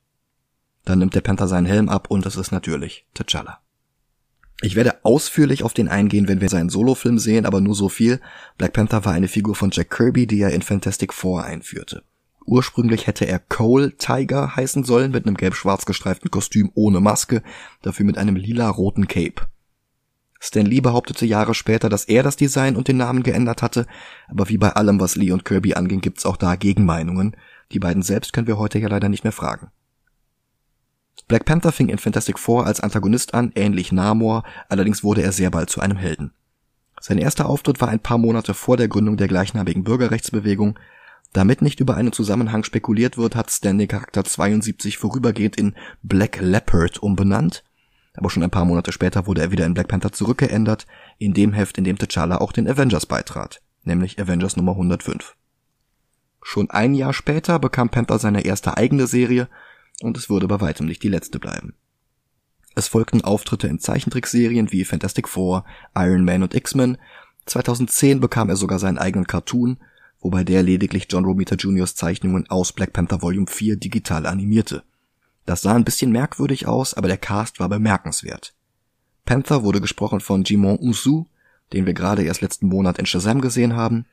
Speaker 1: Dann nimmt der Panther seinen Helm ab und es ist natürlich T'Challa. Ich werde ausführlich auf den eingehen, wenn wir seinen Solofilm sehen, aber nur so viel. Black Panther war eine Figur von Jack Kirby, die er in Fantastic Four einführte. Ursprünglich hätte er Cole Tiger heißen sollen, mit einem gelb-schwarz gestreiften Kostüm ohne Maske, dafür mit einem lila-roten Cape. Stan Lee behauptete Jahre später, dass er das Design und den Namen geändert hatte, aber wie bei allem, was Lee und Kirby anging, gibt's auch da Gegenmeinungen. Die beiden selbst können wir heute ja leider nicht mehr fragen. Black Panther fing in Fantastic Four als Antagonist an, ähnlich Namor, allerdings wurde er sehr bald zu einem Helden. Sein erster Auftritt war ein paar Monate vor der Gründung der gleichnamigen Bürgerrechtsbewegung. Damit nicht über einen Zusammenhang spekuliert wird, hat Stan den Charakter 72 vorübergehend in Black Leopard umbenannt aber schon ein paar Monate später wurde er wieder in Black Panther zurückgeändert, in dem Heft, in dem T'Challa auch den Avengers beitrat, nämlich Avengers Nummer 105. Schon ein Jahr später bekam Panther seine erste eigene Serie und es würde bei weitem nicht die letzte bleiben. Es folgten Auftritte in Zeichentrickserien wie Fantastic Four, Iron Man und X-Men. 2010 bekam er sogar seinen eigenen Cartoon, wobei der lediglich John Romita Jr.'s Zeichnungen aus Black Panther Volume 4 digital animierte. Das sah ein bisschen merkwürdig aus, aber der Cast war bemerkenswert. Panther wurde gesprochen von Jimon Usu, den wir gerade erst letzten Monat in Shazam gesehen haben.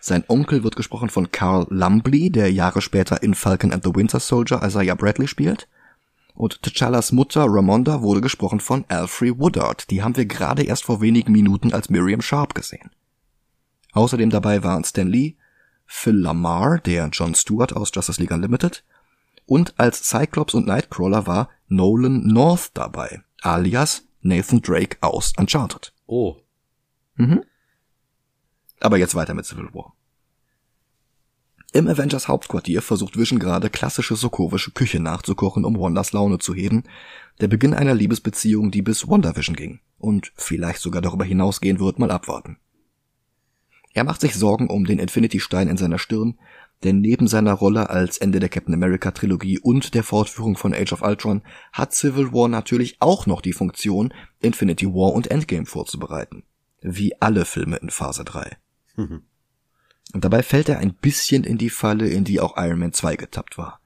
Speaker 1: Sein Onkel wird gesprochen von Carl Lumbly, der Jahre später in Falcon and the Winter Soldier Isaiah Bradley spielt. Und T'Challas Mutter Ramonda wurde gesprochen von Alfred Woodard. Die haben wir gerade erst vor wenigen Minuten als Miriam Sharp gesehen. Außerdem dabei waren Stan Lee, Phil Lamar, der John Stewart aus Justice League Unlimited, und als Cyclops und Nightcrawler war Nolan North dabei, alias Nathan Drake aus Uncharted.
Speaker 2: Oh.
Speaker 1: Mhm. Aber jetzt weiter mit Civil War. Im Avengers Hauptquartier versucht Vision gerade klassische sokovische Küche nachzukochen, um Wandas Laune zu heben. Der Beginn einer Liebesbeziehung, die bis WandaVision ging und vielleicht sogar darüber hinausgehen wird, mal abwarten. Er macht sich Sorgen um den Infinity-Stein in seiner Stirn, denn neben seiner Rolle als Ende der Captain America Trilogie und der Fortführung von Age of Ultron hat Civil War natürlich auch noch die Funktion, Infinity War und Endgame vorzubereiten. Wie alle Filme in Phase 3. Mhm. Und dabei fällt er ein bisschen in die Falle, in die auch Iron Man 2 getappt war.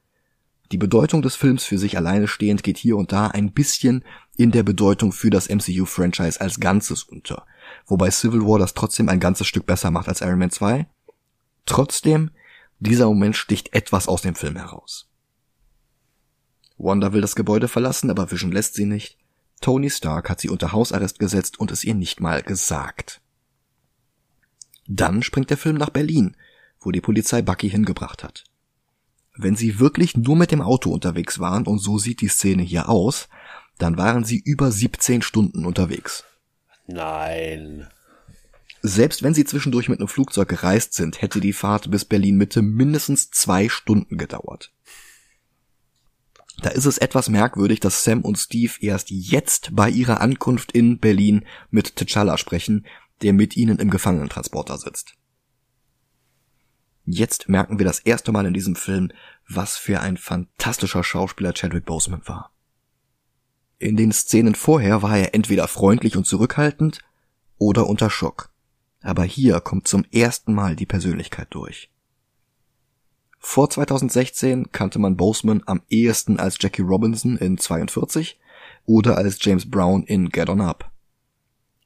Speaker 1: Die Bedeutung des Films für sich alleine stehend geht hier und da ein bisschen in der Bedeutung für das MCU-Franchise als Ganzes unter. Wobei Civil War das trotzdem ein ganzes Stück besser macht als Iron Man 2. Trotzdem, dieser Moment sticht etwas aus dem Film heraus. Wanda will das Gebäude verlassen, aber Vision lässt sie nicht. Tony Stark hat sie unter Hausarrest gesetzt und es ihr nicht mal gesagt. Dann springt der Film nach Berlin, wo die Polizei Bucky hingebracht hat. Wenn sie wirklich nur mit dem Auto unterwegs waren, und so sieht die Szene hier aus, dann waren sie über 17 Stunden unterwegs.
Speaker 2: Nein.
Speaker 1: Selbst wenn sie zwischendurch mit einem Flugzeug gereist sind, hätte die Fahrt bis Berlin Mitte mindestens zwei Stunden gedauert. Da ist es etwas merkwürdig, dass Sam und Steve erst jetzt bei ihrer Ankunft in Berlin mit T'Challa sprechen, der mit ihnen im Gefangenentransporter sitzt. Jetzt merken wir das erste Mal in diesem Film, was für ein fantastischer Schauspieler Chadwick Boseman war. In den Szenen vorher war er entweder freundlich und zurückhaltend oder unter Schock. Aber hier kommt zum ersten Mal die Persönlichkeit durch. Vor 2016 kannte man Boseman am ehesten als Jackie Robinson in 42 oder als James Brown in Get On Up.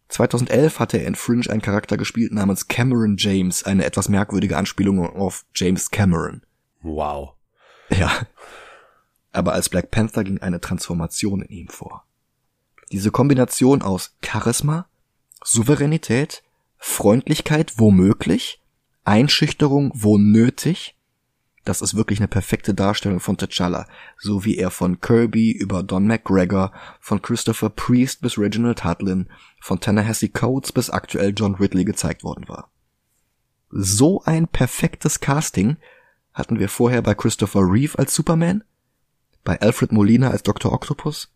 Speaker 1: 2011 hatte er in Fringe einen Charakter gespielt namens Cameron James, eine etwas merkwürdige Anspielung auf James Cameron.
Speaker 2: Wow.
Speaker 1: Ja. Aber als Black Panther ging eine Transformation in ihm vor. Diese Kombination aus Charisma, Souveränität, Freundlichkeit womöglich, Einschüchterung wo nötig das ist wirklich eine perfekte Darstellung von T'Challa, so wie er von Kirby über Don McGregor, von Christopher Priest bis Reginald Hudlin, von Tennessee Coates bis aktuell John Ridley gezeigt worden war. So ein perfektes Casting hatten wir vorher bei Christopher Reeve als Superman, bei Alfred Molina als Dr. Octopus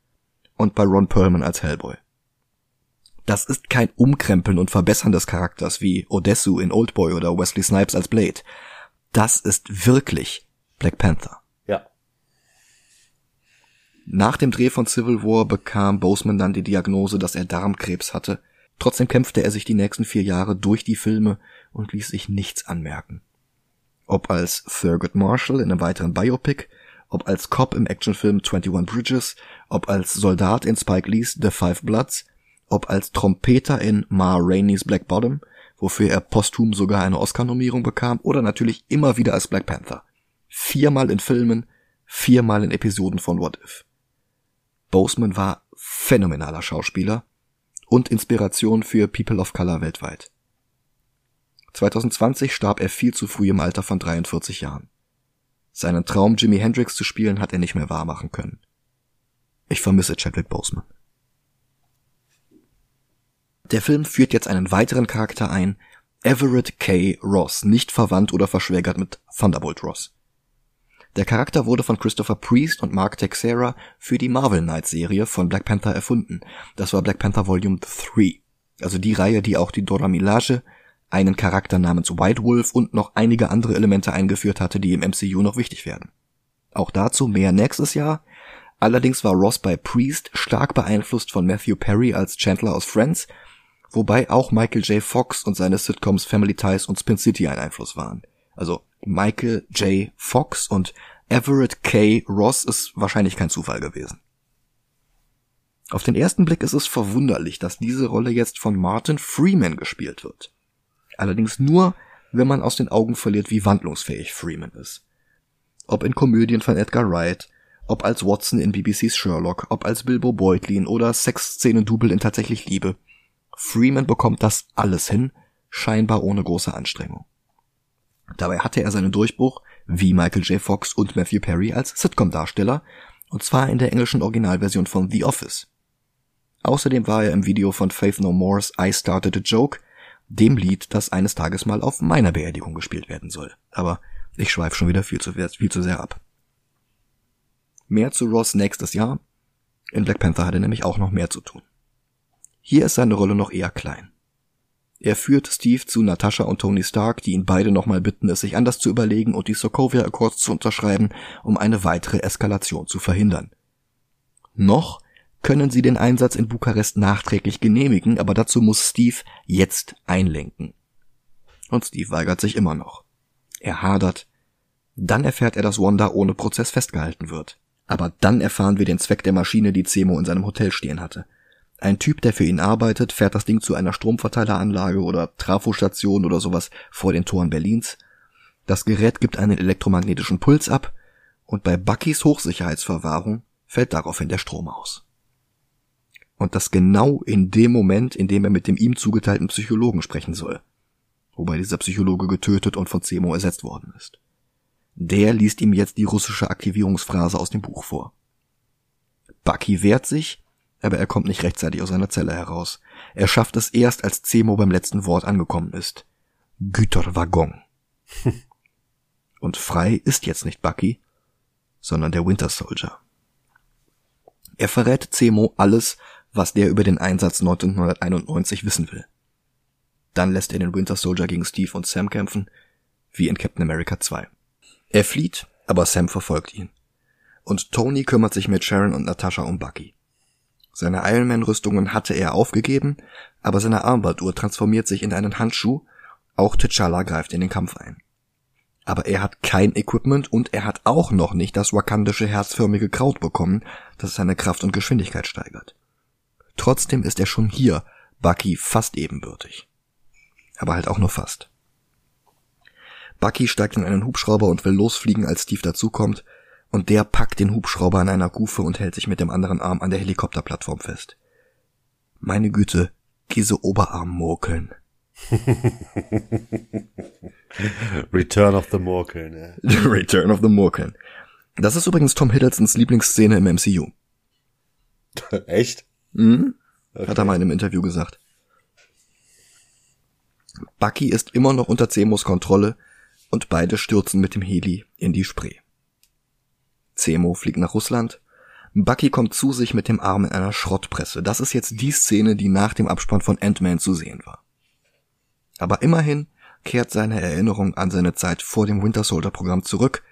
Speaker 1: und bei Ron Perlman als Hellboy. Das ist kein Umkrempeln und Verbessern des Charakters wie Odessu in Oldboy oder Wesley Snipes als Blade das ist wirklich Black Panther.
Speaker 2: Ja.
Speaker 1: Nach dem Dreh von Civil War bekam Boseman dann die Diagnose, dass er Darmkrebs hatte. Trotzdem kämpfte er sich die nächsten vier Jahre durch die Filme und ließ sich nichts anmerken. Ob als Thurgood Marshall in einem weiteren Biopic, ob als Cop im Actionfilm 21 Bridges, ob als Soldat in Spike Lee's The Five Bloods, ob als Trompeter in Ma Rainey's Black Bottom, wofür er posthum sogar eine Oscar-Nominierung bekam, oder natürlich immer wieder als Black Panther. Viermal in Filmen, viermal in Episoden von What If. Boseman war phänomenaler Schauspieler und Inspiration für People of Color weltweit. 2020 starb er viel zu früh im Alter von 43 Jahren. Seinen Traum, Jimi Hendrix zu spielen, hat er nicht mehr wahrmachen können. Ich vermisse Chadwick Boseman. Der Film führt jetzt einen weiteren Charakter ein, Everett K. Ross, nicht verwandt oder verschwägert mit Thunderbolt Ross. Der Charakter wurde von Christopher Priest und Mark Texera für die Marvel Knights Serie von Black Panther erfunden. Das war Black Panther Volume 3. Also die Reihe, die auch die Dora Milaje, einen Charakter namens White Wolf und noch einige andere Elemente eingeführt hatte, die im MCU noch wichtig werden. Auch dazu mehr nächstes Jahr. Allerdings war Ross bei Priest stark beeinflusst von Matthew Perry als Chandler aus Friends wobei auch Michael J. Fox und seine Sitcoms Family Ties und Spin City ein Einfluss waren. Also Michael J. Fox und Everett K. Ross ist wahrscheinlich kein Zufall gewesen. Auf den ersten Blick ist es verwunderlich, dass diese Rolle jetzt von Martin Freeman gespielt wird. Allerdings nur, wenn man aus den Augen verliert, wie wandlungsfähig Freeman ist. Ob in Komödien von Edgar Wright, ob als Watson in BBCs Sherlock, ob als Bilbo Beutlin oder Sexszenen-Double in Tatsächlich Liebe – Freeman bekommt das alles hin, scheinbar ohne große Anstrengung. Dabei hatte er seinen Durchbruch, wie Michael J. Fox und Matthew Perry, als Sitcom-Darsteller, und zwar in der englischen Originalversion von The Office. Außerdem war er im Video von Faith No More's I Started a Joke, dem Lied, das eines Tages mal auf meiner Beerdigung gespielt werden soll. Aber ich schweife schon wieder viel zu, viel zu sehr ab. Mehr zu Ross nächstes Jahr. In Black Panther hat er nämlich auch noch mehr zu tun. Hier ist seine Rolle noch eher klein. Er führt Steve zu Natasha und Tony Stark, die ihn beide nochmal bitten, es sich anders zu überlegen und die Sokovia Accords zu unterschreiben, um eine weitere Eskalation zu verhindern. Noch können sie den Einsatz in Bukarest nachträglich genehmigen, aber dazu muss Steve jetzt einlenken. Und Steve weigert sich immer noch. Er hadert, Dann erfährt er, dass Wanda ohne Prozess festgehalten wird. Aber dann erfahren wir den Zweck der Maschine, die Zemo in seinem Hotel stehen hatte. Ein Typ, der für ihn arbeitet, fährt das Ding zu einer Stromverteileranlage oder Trafostation oder sowas vor den Toren Berlins. Das Gerät gibt einen elektromagnetischen Puls ab und bei Buckys Hochsicherheitsverwahrung fällt daraufhin der Strom aus. Und das genau in dem Moment, in dem er mit dem ihm zugeteilten Psychologen sprechen soll. Wobei dieser Psychologe getötet und von Zemo ersetzt worden ist. Der liest ihm jetzt die russische Aktivierungsphrase aus dem Buch vor. Bucky wehrt sich, aber er kommt nicht rechtzeitig aus seiner Zelle heraus. Er schafft es erst, als Zemo beim letzten Wort angekommen ist. Güterwaggon. Und frei ist jetzt nicht Bucky, sondern der Winter Soldier. Er verrät Zemo alles, was der über den Einsatz 1991 wissen will. Dann lässt er den Winter Soldier gegen Steve und Sam kämpfen, wie in Captain America 2. Er flieht, aber Sam verfolgt ihn. Und Tony kümmert sich mit Sharon und Natasha um Bucky. Seine Ironman-Rüstungen hatte er aufgegeben, aber seine Armbanduhr transformiert sich in einen Handschuh, auch T'Challa greift in den Kampf ein. Aber er hat kein Equipment und er hat auch noch nicht das wakandische herzförmige Kraut bekommen, das seine Kraft und Geschwindigkeit steigert. Trotzdem ist er schon hier Bucky fast ebenbürtig. Aber halt auch nur fast. Bucky steigt in einen Hubschrauber und will losfliegen, als Steve dazukommt, und der packt den Hubschrauber an einer Kufe und hält sich mit dem anderen Arm an der Helikopterplattform fest. Meine Güte, diese Oberarmmurkeln.
Speaker 2: Return of the Murkeln. Ne?
Speaker 1: Return of the Murkeln. Das ist übrigens Tom Hiddlestons Lieblingsszene im MCU.
Speaker 2: Echt?
Speaker 1: Mhm. Okay. Hat er mal in einem Interview gesagt. Bucky ist immer noch unter Zemos Kontrolle und beide stürzen mit dem Heli in die Spree. Zemo fliegt nach Russland. Bucky kommt zu sich mit dem Arm in einer Schrottpresse. Das ist jetzt die Szene, die nach dem Abspann von Ant-Man zu sehen war. Aber immerhin kehrt seine Erinnerung an seine Zeit vor dem Winter Soldier Programm zurück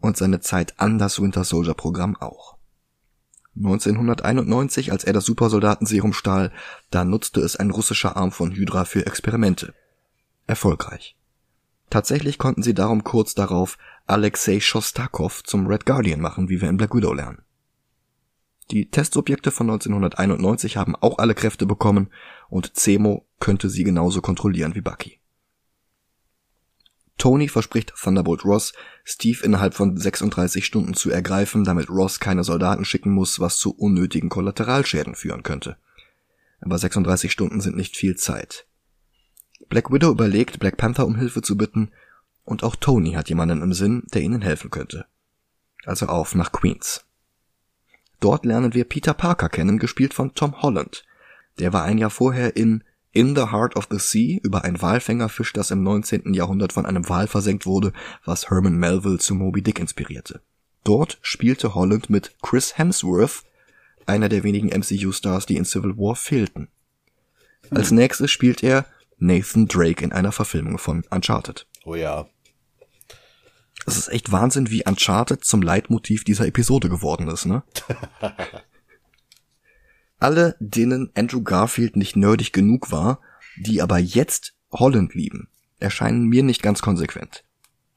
Speaker 1: und seine Zeit an das Winter Soldier Programm auch. 1991, als er das Supersoldatenserum stahl, da nutzte es ein russischer Arm von Hydra für Experimente. Erfolgreich. Tatsächlich konnten sie darum kurz darauf Alexei Shostakov zum Red Guardian machen, wie wir in Black Widow lernen. Die Testsubjekte von 1991 haben auch alle Kräfte bekommen und Zemo könnte sie genauso kontrollieren wie Bucky. Tony verspricht Thunderbolt Ross, Steve innerhalb von 36 Stunden zu ergreifen, damit Ross keine Soldaten schicken muss, was zu unnötigen Kollateralschäden führen könnte. Aber 36 Stunden sind nicht viel Zeit. Black Widow überlegt, Black Panther um Hilfe zu bitten, und auch Tony hat jemanden im Sinn, der ihnen helfen könnte. Also auf nach Queens. Dort lernen wir Peter Parker kennen, gespielt von Tom Holland. Der war ein Jahr vorher in In the Heart of the Sea über ein Walfängerfisch, das im 19. Jahrhundert von einem Wal versenkt wurde, was Herman Melville zu Moby Dick inspirierte. Dort spielte Holland mit Chris Hemsworth, einer der wenigen MCU-Stars, die in Civil War fehlten. Als nächstes spielt er Nathan Drake in einer Verfilmung von Uncharted.
Speaker 2: Oh ja.
Speaker 1: Es ist echt Wahnsinn, wie Uncharted zum Leitmotiv dieser Episode geworden ist, ne? Alle, denen Andrew Garfield nicht nerdig genug war, die aber jetzt Holland lieben, erscheinen mir nicht ganz konsequent.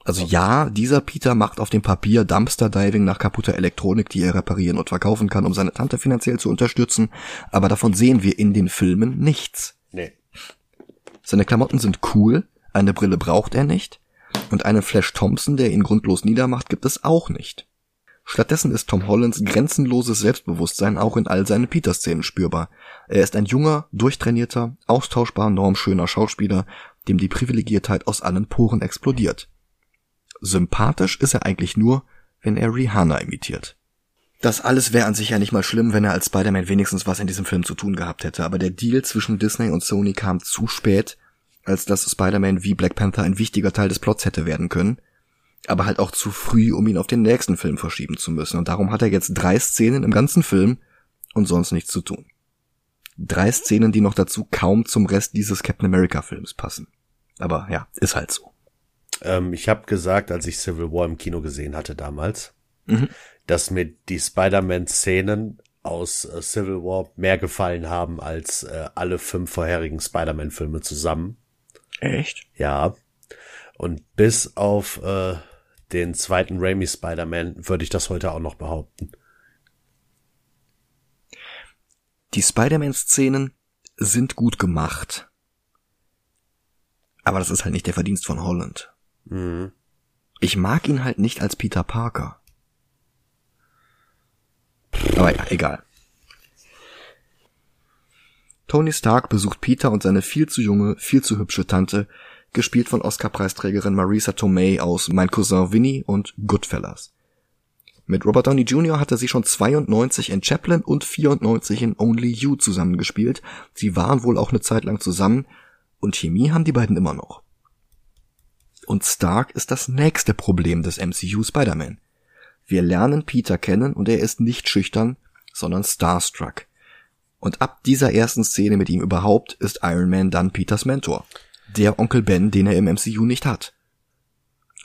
Speaker 1: Also okay. ja, dieser Peter macht auf dem Papier Dumpster Diving nach kaputter Elektronik, die er reparieren und verkaufen kann, um seine Tante finanziell zu unterstützen, aber davon sehen wir in den Filmen nichts.
Speaker 2: Nee.
Speaker 1: Seine Klamotten sind cool, eine Brille braucht er nicht und einen Flash Thompson, der ihn grundlos niedermacht, gibt es auch nicht. Stattdessen ist Tom Hollands grenzenloses Selbstbewusstsein auch in all seinen Peter-Szenen spürbar. Er ist ein junger, durchtrainierter, austauschbar normschöner Schauspieler, dem die Privilegiertheit aus allen Poren explodiert. Sympathisch ist er eigentlich nur, wenn er Rihanna imitiert. Das alles wäre an sich ja nicht mal schlimm, wenn er als Spider-Man wenigstens was in diesem Film zu tun gehabt hätte, aber der Deal zwischen Disney und Sony kam zu spät, als dass Spider-Man wie Black Panther ein wichtiger Teil des Plots hätte werden können, aber halt auch zu früh, um ihn auf den nächsten Film verschieben zu müssen. Und darum hat er jetzt drei Szenen im ganzen Film und sonst nichts zu tun. Drei Szenen, die noch dazu kaum zum Rest dieses Captain America Films passen. Aber ja, ist halt so.
Speaker 2: Ähm, ich habe gesagt, als ich Civil War im Kino gesehen hatte damals, mhm dass mir die Spider-Man-Szenen aus äh, Civil War mehr gefallen haben als äh, alle fünf vorherigen Spider-Man-Filme zusammen.
Speaker 1: Echt?
Speaker 2: Ja. Und bis auf äh, den zweiten Raimi Spider-Man, würde ich das heute auch noch behaupten.
Speaker 1: Die Spider-Man-Szenen sind gut gemacht. Aber das ist halt nicht der Verdienst von Holland. Mhm. Ich mag ihn halt nicht als Peter Parker. Aber ja, egal. Tony Stark besucht Peter und seine viel zu junge, viel zu hübsche Tante, gespielt von Oscar-Preisträgerin Marisa Tomei aus Mein Cousin Vinny und Goodfellas. Mit Robert Downey Jr. hatte sie schon 92 in Chaplin und 94 in Only You zusammengespielt. Sie waren wohl auch eine Zeit lang zusammen und Chemie haben die beiden immer noch. Und Stark ist das nächste Problem des MCU Spider-Man. Wir lernen Peter kennen und er ist nicht schüchtern, sondern starstruck. Und ab dieser ersten Szene mit ihm überhaupt ist Iron Man dann Peters Mentor. Der Onkel Ben, den er im MCU nicht hat.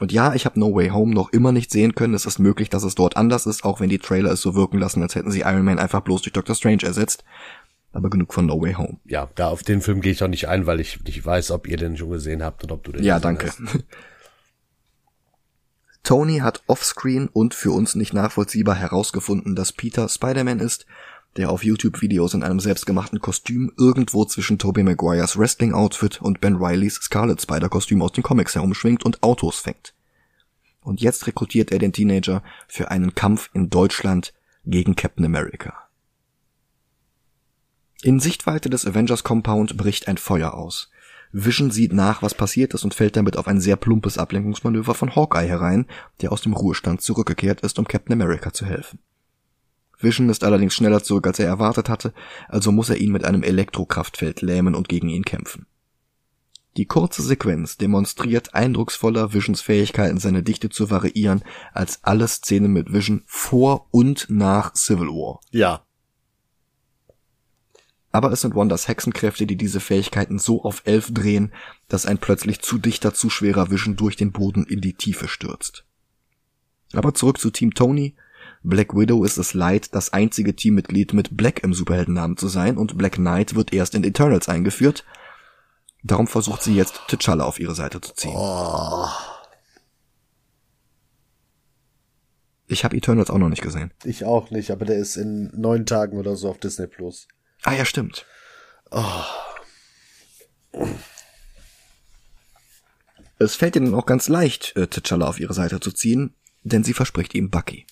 Speaker 1: Und ja, ich habe No Way Home noch immer nicht sehen können. Es ist möglich, dass es dort anders ist, auch wenn die Trailer es so wirken lassen, als hätten sie Iron Man einfach bloß durch Doctor Strange ersetzt. Aber genug von No Way Home.
Speaker 2: Ja, da auf den Film gehe ich auch nicht ein, weil ich nicht weiß, ob ihr den schon gesehen habt und ob du den
Speaker 1: Ja, danke. Hast. Tony hat offscreen und für uns nicht nachvollziehbar herausgefunden, dass Peter Spider-Man ist der auf YouTube-Videos in einem selbstgemachten Kostüm irgendwo zwischen Tobey Maguires Wrestling-Outfit und Ben Rileys Scarlet Spider-Kostüm aus den Comics herumschwingt und Autos fängt. Und jetzt rekrutiert er den Teenager für einen Kampf in Deutschland gegen Captain America. In Sichtweite des Avengers Compound bricht ein Feuer aus. Vision sieht nach, was passiert ist und fällt damit auf ein sehr plumpes Ablenkungsmanöver von Hawkeye herein, der aus dem Ruhestand zurückgekehrt ist, um Captain America zu helfen. Vision ist allerdings schneller zurück, als er erwartet hatte, also muss er ihn mit einem Elektrokraftfeld lähmen und gegen ihn kämpfen. Die kurze Sequenz demonstriert eindrucksvoller Visions Fähigkeiten, seine Dichte zu variieren, als alle Szenen mit Vision vor und nach Civil War.
Speaker 2: Ja.
Speaker 1: Aber es sind Wonders Hexenkräfte, die diese Fähigkeiten so auf elf drehen, dass ein plötzlich zu dichter, zu schwerer Vision durch den Boden in die Tiefe stürzt. Aber zurück zu Team Tony, Black Widow ist es leid, das einzige Teammitglied mit Black im Superheldennamen zu sein und Black Knight wird erst in Eternals eingeführt. Darum versucht sie jetzt T'Challa auf ihre Seite zu ziehen. Oh. Ich habe Eternals auch noch nicht gesehen.
Speaker 2: Ich auch nicht, aber der ist in neun Tagen oder so auf Disney Plus.
Speaker 1: Ah ja, stimmt. Oh. Es fällt ihnen auch ganz leicht, äh, T'Challa auf ihre Seite zu ziehen, denn sie verspricht ihm Bucky.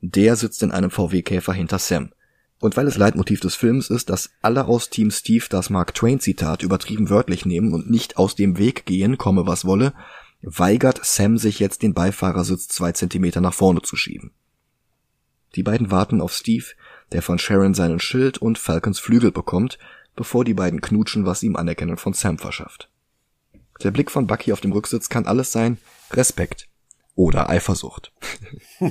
Speaker 1: Der sitzt in einem VW-Käfer hinter Sam. Und weil es Leitmotiv des Films ist, dass alle aus Team Steve das Mark Twain Zitat übertrieben wörtlich nehmen und nicht aus dem Weg gehen, komme was wolle, weigert Sam sich jetzt den Beifahrersitz zwei Zentimeter nach vorne zu schieben. Die beiden warten auf Steve, der von Sharon seinen Schild und Falcons Flügel bekommt, bevor die beiden knutschen, was ihm Anerkennung von Sam verschafft. Der Blick von Bucky auf dem Rücksitz kann alles sein, Respekt oder Eifersucht.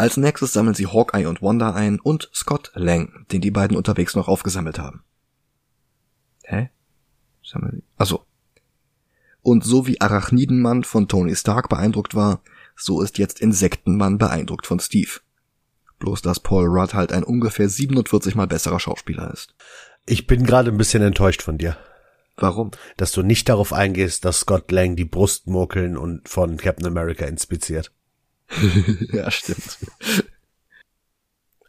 Speaker 1: Als nächstes sammeln sie Hawkeye und Wanda ein und Scott Lang, den die beiden unterwegs noch aufgesammelt haben. Hä? Sammeln Achso. Und so wie Arachnidenmann von Tony Stark beeindruckt war, so ist jetzt Insektenmann beeindruckt von Steve. Bloß dass Paul Rudd halt ein ungefähr 47 mal besserer Schauspieler ist.
Speaker 2: Ich bin gerade ein bisschen enttäuscht von dir.
Speaker 1: Warum?
Speaker 2: Dass du nicht darauf eingehst, dass Scott Lang die Brustmurkeln und von Captain America inspiziert.
Speaker 1: ja, stimmt.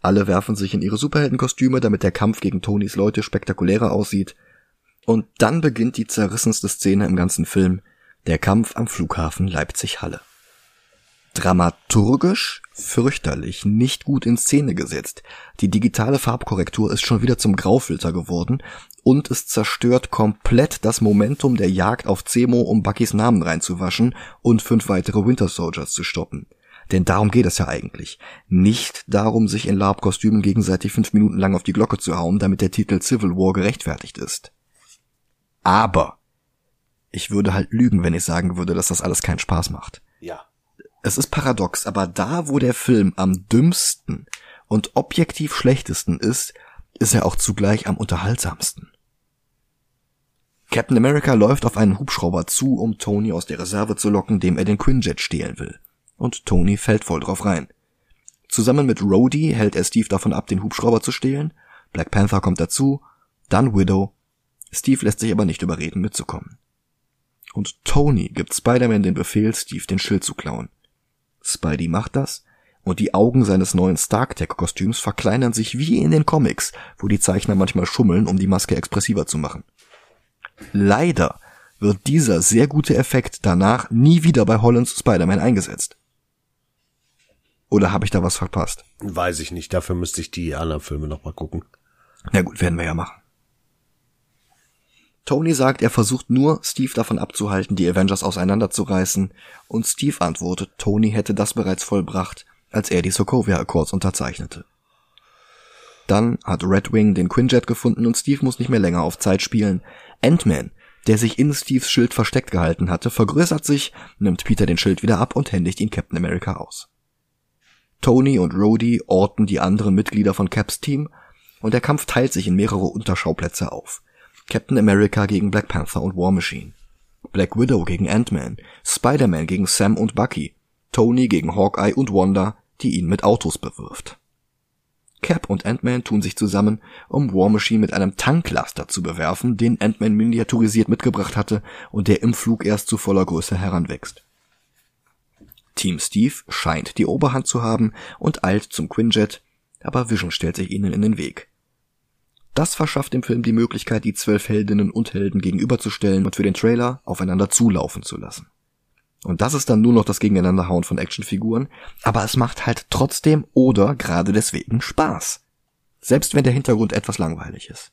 Speaker 1: Alle werfen sich in ihre Superheldenkostüme, damit der Kampf gegen Tonys Leute spektakulärer aussieht. Und dann beginnt die zerrissenste Szene im ganzen Film, der Kampf am Flughafen Leipzig-Halle. Dramaturgisch fürchterlich, nicht gut in Szene gesetzt. Die digitale Farbkorrektur ist schon wieder zum Graufilter geworden und es zerstört komplett das Momentum der Jagd auf Zemo, um Buckys Namen reinzuwaschen und fünf weitere Winter Soldiers zu stoppen. Denn darum geht es ja eigentlich. Nicht darum, sich in LARP-Kostümen gegenseitig fünf Minuten lang auf die Glocke zu hauen, damit der Titel Civil War gerechtfertigt ist. Aber ich würde halt lügen, wenn ich sagen würde, dass das alles keinen Spaß macht.
Speaker 2: Ja.
Speaker 1: Es ist paradox, aber da, wo der Film am dümmsten und objektiv schlechtesten ist, ist er auch zugleich am unterhaltsamsten. Captain America läuft auf einen Hubschrauber zu, um Tony aus der Reserve zu locken, dem er den Quinjet stehlen will und Tony fällt voll drauf rein. Zusammen mit Rhodey hält er Steve davon ab, den Hubschrauber zu stehlen. Black Panther kommt dazu, dann Widow. Steve lässt sich aber nicht überreden, mitzukommen. und Tony gibt Spider-Man den Befehl, Steve den Schild zu klauen. Spidey macht das und die Augen seines neuen Stark-Tech-Kostüms verkleinern sich wie in den Comics, wo die Zeichner manchmal schummeln, um die Maske expressiver zu machen. Leider wird dieser sehr gute Effekt danach nie wieder bei Hollands Spider-Man eingesetzt. Oder habe ich da was verpasst?
Speaker 2: Weiß ich nicht, dafür müsste ich die anderen Filme nochmal gucken.
Speaker 1: Na gut, werden wir ja machen. Tony sagt, er versucht nur, Steve davon abzuhalten, die Avengers auseinanderzureißen, und Steve antwortet, Tony hätte das bereits vollbracht, als er die Sokovia Accords unterzeichnete. Dann hat Red Wing den Quinjet gefunden und Steve muss nicht mehr länger auf Zeit spielen. Ant-Man, der sich in Steves Schild versteckt gehalten hatte, vergrößert sich, nimmt Peter den Schild wieder ab und händigt ihn Captain America aus. Tony und Rhodey orten die anderen Mitglieder von Caps Team und der Kampf teilt sich in mehrere Unterschauplätze auf. Captain America gegen Black Panther und War Machine. Black Widow gegen Ant-Man, Spider-Man gegen Sam und Bucky, Tony gegen Hawkeye und Wanda, die ihn mit Autos bewirft. Cap und Ant-Man tun sich zusammen, um War Machine mit einem Tanklaster zu bewerfen, den Ant-Man miniaturisiert mitgebracht hatte und der im Flug erst zu voller Größe heranwächst. Team Steve scheint die Oberhand zu haben und eilt zum Quinjet, aber Vision stellt sich ihnen in den Weg. Das verschafft dem Film die Möglichkeit, die zwölf Heldinnen und Helden gegenüberzustellen und für den Trailer aufeinander zulaufen zu lassen. Und das ist dann nur noch das Gegeneinanderhauen von Actionfiguren, aber es macht halt trotzdem oder gerade deswegen Spaß. Selbst wenn der Hintergrund etwas langweilig ist.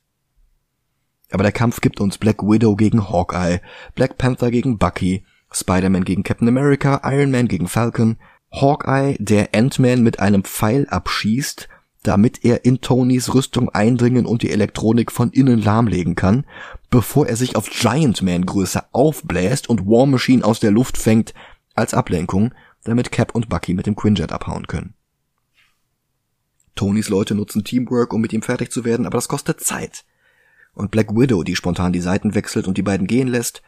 Speaker 1: Aber der Kampf gibt uns Black Widow gegen Hawkeye, Black Panther gegen Bucky, Spider-Man gegen Captain America, Iron Man gegen Falcon, Hawkeye, der Ant-Man mit einem Pfeil abschießt damit er in Tonys Rüstung eindringen und die Elektronik von innen lahmlegen kann, bevor er sich auf Giant Man Größe aufbläst und War Machine aus der Luft fängt als Ablenkung, damit Cap und Bucky mit dem Quinjet abhauen können. Tonys Leute nutzen Teamwork, um mit ihm fertig zu werden, aber das kostet Zeit. Und Black Widow, die spontan die Seiten wechselt und die beiden gehen lässt,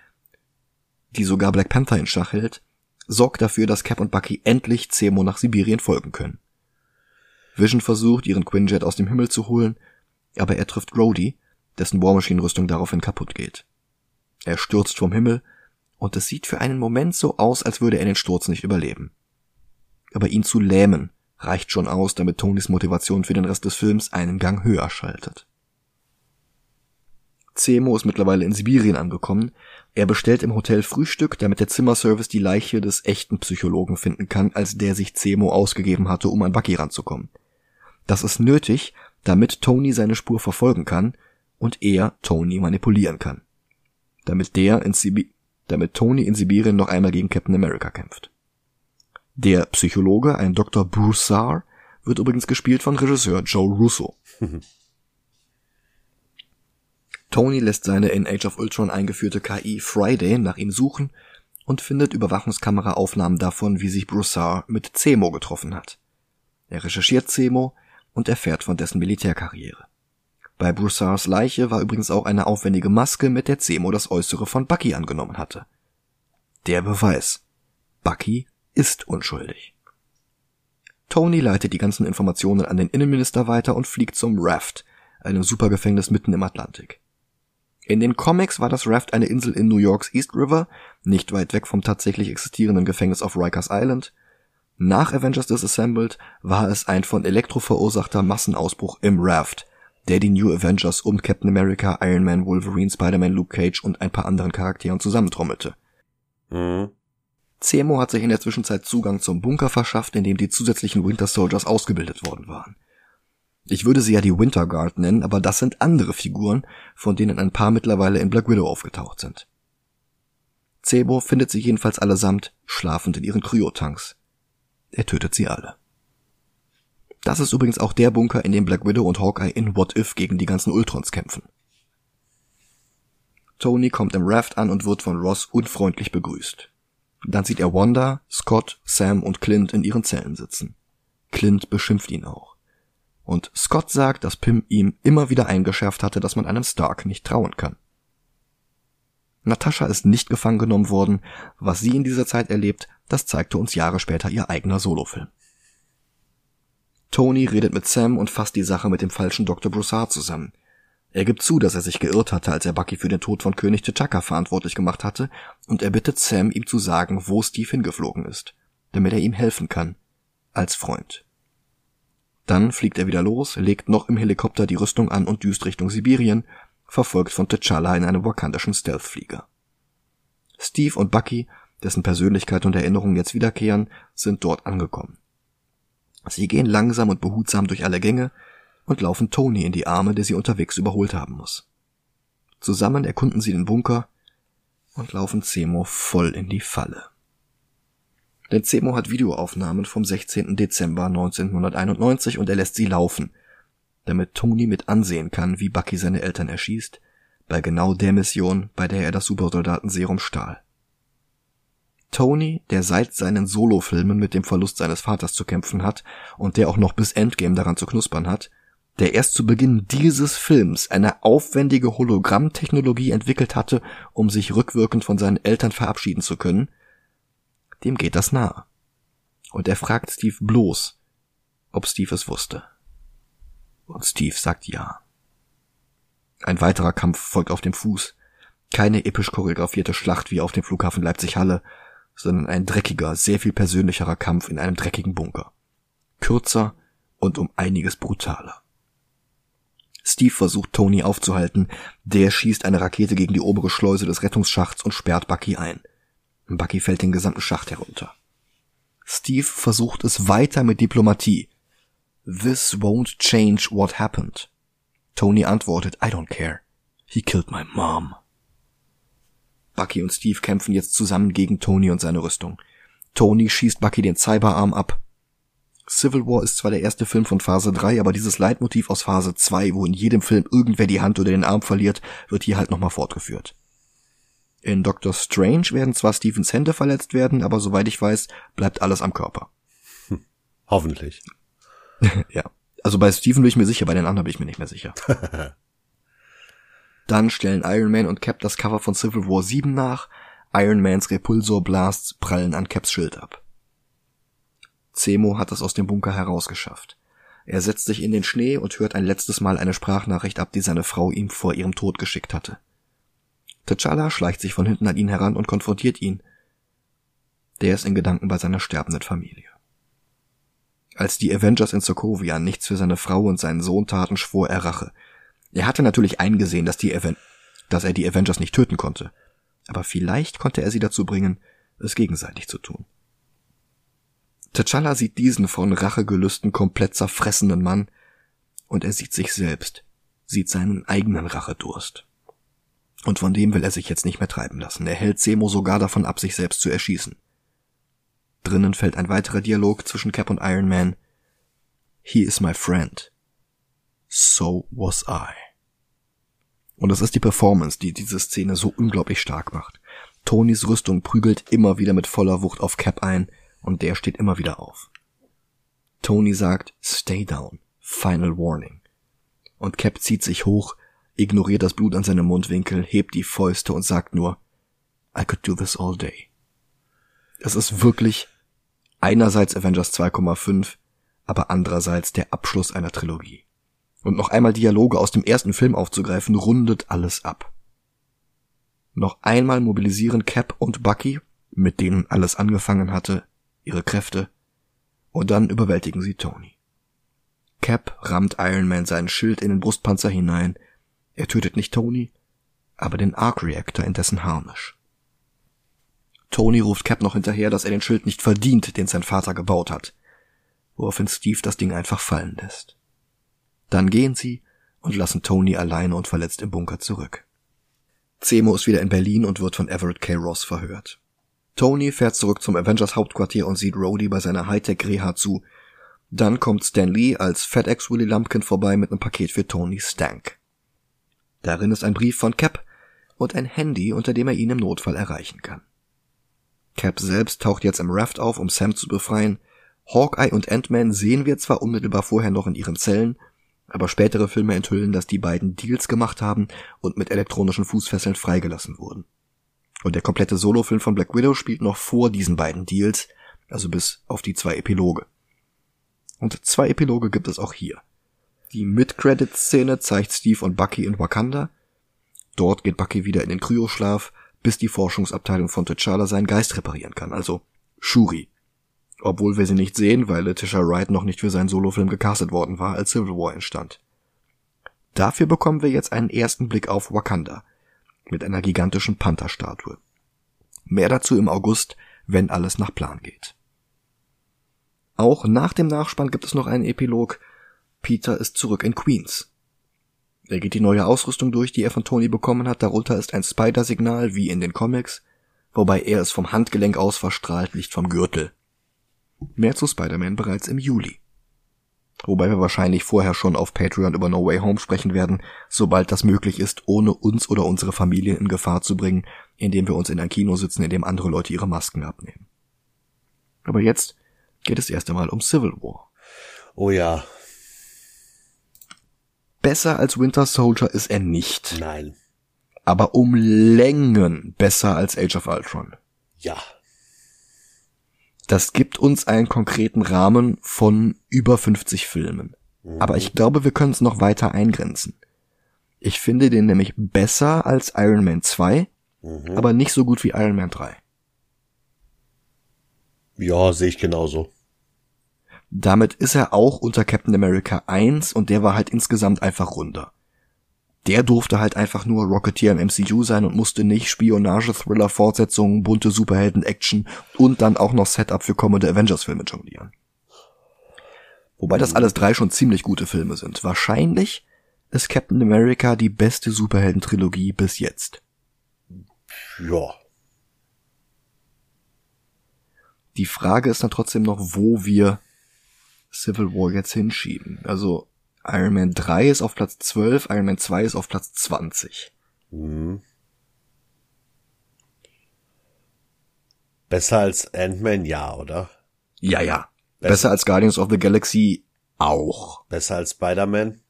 Speaker 1: die sogar Black Panther in Schach hält, sorgt dafür, dass Cap und Bucky endlich Zemo nach Sibirien folgen können. Vision versucht, ihren Quinjet aus dem Himmel zu holen, aber er trifft Rhodey, dessen War Machine Rüstung daraufhin kaputt geht. Er stürzt vom Himmel und es sieht für einen Moment so aus, als würde er den Sturz nicht überleben. Aber ihn zu lähmen reicht schon aus, damit Tonys Motivation für den Rest des Films einen Gang höher schaltet. Zemo ist mittlerweile in Sibirien angekommen. Er bestellt im Hotel Frühstück, damit der Zimmerservice die Leiche des echten Psychologen finden kann, als der sich Zemo ausgegeben hatte, um an Bucky ranzukommen. Das ist nötig, damit Tony seine Spur verfolgen kann und er Tony manipulieren kann. Damit der in Sibi damit Tony in Sibirien noch einmal gegen Captain America kämpft. Der Psychologe, ein Dr. Broussard, wird übrigens gespielt von Regisseur Joe Russo. Tony lässt seine in Age of Ultron eingeführte KI Friday nach ihm suchen und findet Überwachungskameraaufnahmen davon, wie sich Broussard mit Zemo getroffen hat. Er recherchiert Zemo, und erfährt von dessen Militärkarriere. Bei Broussards Leiche war übrigens auch eine aufwendige Maske, mit der Zemo das Äußere von Bucky angenommen hatte. Der Beweis. Bucky ist unschuldig. Tony leitet die ganzen Informationen an den Innenminister weiter und fliegt zum Raft, einem Supergefängnis mitten im Atlantik. In den Comics war das Raft eine Insel in New Yorks East River, nicht weit weg vom tatsächlich existierenden Gefängnis auf Rikers Island, nach Avengers Disassembled war es ein von Elektro verursachter Massenausbruch im Raft, der die New Avengers um Captain America, Iron Man, Wolverine, Spider-Man, Luke Cage und ein paar anderen Charakteren zusammentrommelte. Mhm. Zemo hat sich in der Zwischenzeit Zugang zum Bunker verschafft, in dem die zusätzlichen Winter Soldiers ausgebildet worden waren. Ich würde sie ja die Winter Guard nennen, aber das sind andere Figuren, von denen ein paar mittlerweile in Black Widow aufgetaucht sind. Zemo findet sie jedenfalls allesamt schlafend in ihren Kryotanks. Er tötet sie alle. Das ist übrigens auch der Bunker, in dem Black Widow und Hawkeye in What If gegen die ganzen Ultrons kämpfen. Tony kommt im Raft an und wird von Ross unfreundlich begrüßt. Dann sieht er Wanda, Scott, Sam und Clint in ihren Zellen sitzen. Clint beschimpft ihn auch. Und Scott sagt, dass Pym ihm immer wieder eingeschärft hatte, dass man einem Stark nicht trauen kann. Natascha ist nicht gefangen genommen worden. Was sie in dieser Zeit erlebt, das zeigte uns Jahre später ihr eigener Solofilm. Tony redet mit Sam und fasst die Sache mit dem falschen Dr. Broussard zusammen. Er gibt zu, dass er sich geirrt hatte, als er Bucky für den Tod von König T'Chaka verantwortlich gemacht hatte, und er bittet Sam, ihm zu sagen, wo Steve hingeflogen ist, damit er ihm helfen kann, als Freund. Dann fliegt er wieder los, legt noch im Helikopter die Rüstung an und düst Richtung Sibirien, verfolgt von T'Challa in einem wakandischen Stealth-Flieger. Steve und Bucky, dessen Persönlichkeit und Erinnerungen jetzt wiederkehren, sind dort angekommen. Sie gehen langsam und behutsam durch alle Gänge und laufen Tony in die Arme, der sie unterwegs überholt haben muss. Zusammen erkunden sie den Bunker und laufen Zemo voll in die Falle. Denn Zemo hat Videoaufnahmen vom 16. Dezember 1991 und er lässt sie laufen, damit Tony mit ansehen kann, wie Bucky seine Eltern erschießt, bei genau der Mission, bei der er das Supersoldatenserum stahl. Tony, der seit seinen Solofilmen mit dem Verlust seines Vaters zu kämpfen hat und der auch noch bis Endgame daran zu knuspern hat, der erst zu Beginn dieses Films eine aufwendige Hologrammtechnologie entwickelt hatte, um sich rückwirkend von seinen Eltern verabschieden zu können, dem geht das nahe. Und er fragt Steve bloß, ob Steve es wusste. Und Steve sagt ja. Ein weiterer Kampf folgt auf dem Fuß. Keine episch choreografierte Schlacht wie auf dem Flughafen Leipzig-Halle, sondern ein dreckiger, sehr viel persönlicherer Kampf in einem dreckigen Bunker. Kürzer und um einiges brutaler. Steve versucht Tony aufzuhalten, der schießt eine Rakete gegen die obere Schleuse des Rettungsschachts und sperrt Bucky ein. Bucky fällt den gesamten Schacht herunter. Steve versucht es weiter mit Diplomatie. This won't change what happened. Tony antwortet, I don't care. He killed my mom. Bucky und Steve kämpfen jetzt zusammen gegen Tony und seine Rüstung. Tony schießt Bucky den Cyberarm ab. Civil War ist zwar der erste Film von Phase 3, aber dieses Leitmotiv aus Phase 2, wo in jedem Film irgendwer die Hand oder den Arm verliert, wird hier halt nochmal fortgeführt. In Doctor Strange werden zwar Stephens Hände verletzt werden, aber soweit ich weiß, bleibt alles am Körper.
Speaker 2: Hm, hoffentlich.
Speaker 1: ja. Also bei Stephen bin ich mir sicher, bei den anderen bin ich mir nicht mehr sicher. Dann stellen Iron Man und Cap das Cover von Civil War 7 nach. Iron Mans Repulsor Blasts prallen an Caps Schild ab. Zemo hat es aus dem Bunker herausgeschafft. Er setzt sich in den Schnee und hört ein letztes Mal eine Sprachnachricht ab, die seine Frau ihm vor ihrem Tod geschickt hatte. T'Challa schleicht sich von hinten an ihn heran und konfrontiert ihn. Der ist in Gedanken bei seiner sterbenden Familie. Als die Avengers in Sokovia nichts für seine Frau und seinen Sohn taten, schwor er Rache. Er hatte natürlich eingesehen, dass, die Aven dass er die Avengers nicht töten konnte. Aber vielleicht konnte er sie dazu bringen, es gegenseitig zu tun. T'Challa sieht diesen von Rachegelüsten komplett zerfressenen Mann und er sieht sich selbst, sieht seinen eigenen Rachedurst. Und von dem will er sich jetzt nicht mehr treiben lassen. Er hält Semo sogar davon ab, sich selbst zu erschießen. Drinnen fällt ein weiterer Dialog zwischen Cap und Iron Man. He is my friend. So was I. Und es ist die Performance, die diese Szene so unglaublich stark macht. Tonys Rüstung prügelt immer wieder mit voller Wucht auf Cap ein und der steht immer wieder auf. Tony sagt, stay down, final warning. Und Cap zieht sich hoch, ignoriert das Blut an seinem Mundwinkel, hebt die Fäuste und sagt nur, I could do this all day. Es ist wirklich einerseits Avengers 2,5, aber andererseits der Abschluss einer Trilogie. Und noch einmal Dialoge aus dem ersten Film aufzugreifen, rundet alles ab. Noch einmal mobilisieren Cap und Bucky, mit denen alles angefangen hatte, ihre Kräfte, und dann überwältigen sie Tony. Cap rammt Iron Man seinen Schild in den Brustpanzer hinein, er tötet nicht Tony, aber den Arc Reactor in dessen Harnisch. Tony ruft Cap noch hinterher, dass er den Schild nicht verdient, den sein Vater gebaut hat, woraufhin Steve das Ding einfach fallen lässt. Dann gehen sie und lassen Tony alleine und verletzt im Bunker zurück. Zemo ist wieder in Berlin und wird von Everett K. Ross verhört. Tony fährt zurück zum Avengers Hauptquartier und sieht Rhodey bei seiner Hightech-Reha zu. Dann kommt Stan Lee als FedEx Willy Lumpkin vorbei mit einem Paket für Tony Stank. Darin ist ein Brief von Cap und ein Handy, unter dem er ihn im Notfall erreichen kann. Cap selbst taucht jetzt im Raft auf, um Sam zu befreien. Hawkeye und Ant-Man sehen wir zwar unmittelbar vorher noch in ihren Zellen, aber spätere Filme enthüllen, dass die beiden Deals gemacht haben und mit elektronischen Fußfesseln freigelassen wurden. Und der komplette Solofilm von Black Widow spielt noch vor diesen beiden Deals, also bis auf die zwei Epiloge. Und zwei Epiloge gibt es auch hier. Die Mid-Credit-Szene zeigt Steve und Bucky in Wakanda. Dort geht Bucky wieder in den Kryoschlaf, bis die Forschungsabteilung von T'Challa seinen Geist reparieren kann, also Shuri. Obwohl wir sie nicht sehen, weil Letitia Wright noch nicht für seinen Solofilm gecastet worden war, als Civil War entstand. Dafür bekommen wir jetzt einen ersten Blick auf Wakanda mit einer gigantischen Pantherstatue. Mehr dazu im August, wenn alles nach Plan geht. Auch nach dem Nachspann gibt es noch einen Epilog. Peter ist zurück in Queens. Er geht die neue Ausrüstung durch, die er von Tony bekommen hat. Darunter ist ein Spider-Signal, wie in den Comics, wobei er es vom Handgelenk aus verstrahlt, nicht vom Gürtel. Mehr zu Spider-Man bereits im Juli. Wobei wir wahrscheinlich vorher schon auf Patreon über No Way Home sprechen werden, sobald das möglich ist, ohne uns oder unsere Familien in Gefahr zu bringen, indem wir uns in ein Kino sitzen, in dem andere Leute ihre Masken abnehmen. Aber jetzt geht es erst einmal um Civil War.
Speaker 2: Oh ja.
Speaker 1: Besser als Winter Soldier ist er nicht.
Speaker 2: Nein.
Speaker 1: Aber um Längen besser als Age of Ultron.
Speaker 2: Ja.
Speaker 1: Das gibt uns einen konkreten Rahmen von über 50 Filmen. Mhm. Aber ich glaube, wir können es noch weiter eingrenzen. Ich finde den nämlich besser als Iron Man 2, mhm. aber nicht so gut wie Iron Man 3.
Speaker 2: Ja, sehe ich genauso.
Speaker 1: Damit ist er auch unter Captain America 1 und der war halt insgesamt einfach runder der durfte halt einfach nur Rocketeer im MCU sein und musste nicht Spionage, Thriller, Fortsetzungen, bunte Superhelden-Action und dann auch noch Setup für kommende Avengers-Filme jonglieren. Wobei das alles drei schon ziemlich gute Filme sind. Wahrscheinlich ist Captain America die beste Superhelden-Trilogie bis jetzt.
Speaker 2: Ja.
Speaker 1: Die Frage ist dann trotzdem noch, wo wir Civil War jetzt hinschieben. Also Iron Man 3 ist auf Platz 12, Iron Man 2 ist auf Platz 20. Mhm.
Speaker 2: Besser als Ant-Man, ja, oder?
Speaker 1: Ja, ja. Besser, Besser als Guardians of the Galaxy auch.
Speaker 2: Besser als Spider-Man?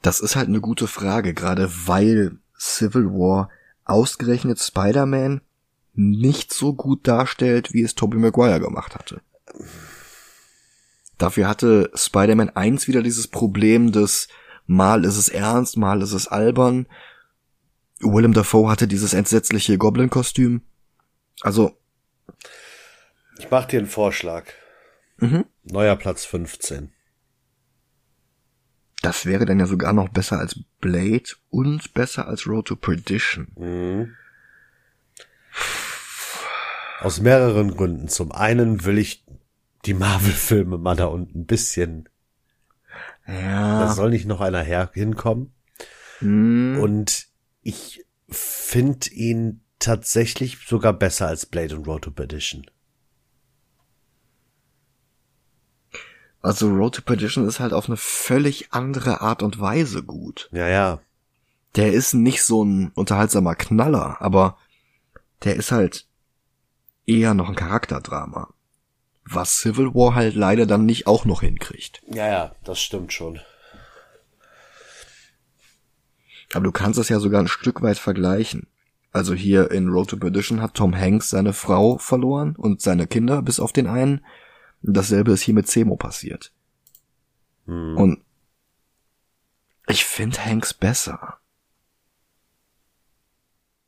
Speaker 1: Das ist halt eine gute Frage, gerade weil Civil War ausgerechnet Spider-Man nicht so gut darstellt, wie es Tobey Maguire gemacht hatte. Dafür hatte Spider-Man 1 wieder dieses Problem des mal ist es ernst, mal ist es albern. Willem Dafoe hatte dieses entsetzliche Goblin-Kostüm. Also.
Speaker 2: Ich mach dir einen Vorschlag. Mhm. Neuer Platz 15.
Speaker 1: Das wäre dann ja sogar noch besser als Blade und besser als Road to Perdition. Mhm.
Speaker 2: Aus mehreren Gründen. Zum einen will ich die Marvel-Filme mal da unten ein bisschen.
Speaker 1: Ja.
Speaker 2: Da soll nicht noch einer her hinkommen. Hm. Und ich finde ihn tatsächlich sogar besser als Blade und Road to Perdition.
Speaker 1: Also Road to Perdition ist halt auf eine völlig andere Art und Weise gut.
Speaker 2: Ja, ja.
Speaker 1: Der ist nicht so ein unterhaltsamer Knaller, aber der ist halt eher noch ein Charakterdrama was Civil War halt leider dann nicht auch noch hinkriegt.
Speaker 2: Ja, ja, das stimmt schon.
Speaker 1: Aber du kannst es ja sogar ein Stück weit vergleichen. Also hier in Road to Perdition hat Tom Hanks seine Frau verloren und seine Kinder bis auf den einen. Dasselbe ist hier mit Zemo passiert. Hm. Und ich finde Hanks besser.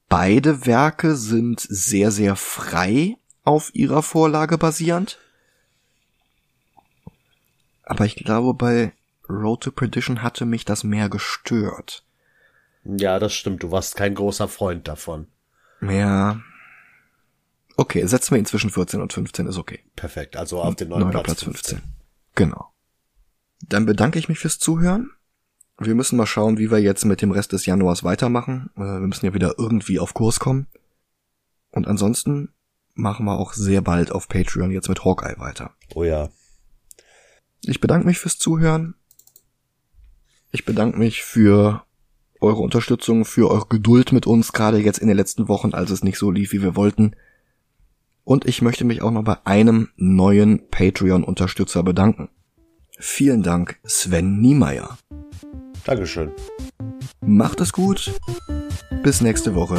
Speaker 1: Beide Werke sind sehr, sehr frei auf ihrer Vorlage basierend. Aber ich glaube, bei Road to Perdition hatte mich das mehr gestört.
Speaker 2: Ja, das stimmt. Du warst kein großer Freund davon.
Speaker 1: Ja. Okay, setzen wir ihn zwischen 14 und 15 ist okay.
Speaker 2: Perfekt. Also auf den neuen Platz, Platz 15. 15.
Speaker 1: Genau. Dann bedanke ich mich fürs Zuhören. Wir müssen mal schauen, wie wir jetzt mit dem Rest des Januars weitermachen. Äh, wir müssen ja wieder irgendwie auf Kurs kommen. Und ansonsten machen wir auch sehr bald auf Patreon jetzt mit Hawkeye weiter.
Speaker 2: Oh ja.
Speaker 1: Ich bedanke mich fürs Zuhören. Ich bedanke mich für eure Unterstützung, für eure Geduld mit uns, gerade jetzt in den letzten Wochen, als es nicht so lief, wie wir wollten. Und ich möchte mich auch noch bei einem neuen Patreon-Unterstützer bedanken. Vielen Dank, Sven Niemeyer.
Speaker 2: Dankeschön.
Speaker 1: Macht es gut. Bis nächste Woche.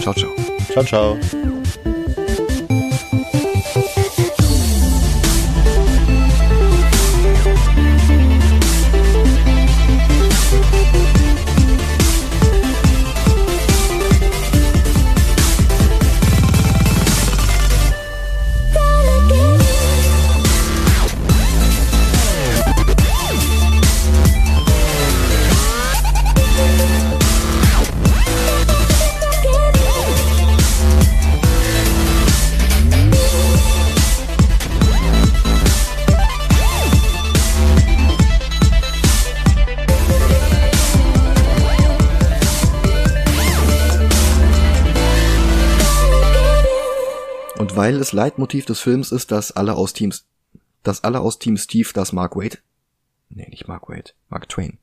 Speaker 1: Ciao, ciao.
Speaker 2: Ciao, ciao.
Speaker 1: Weil es Leitmotiv des Films ist, dass alle aus Teams, dass alle aus Team Steve das Mark Wade, nee, nicht Mark Wade, Mark Twain,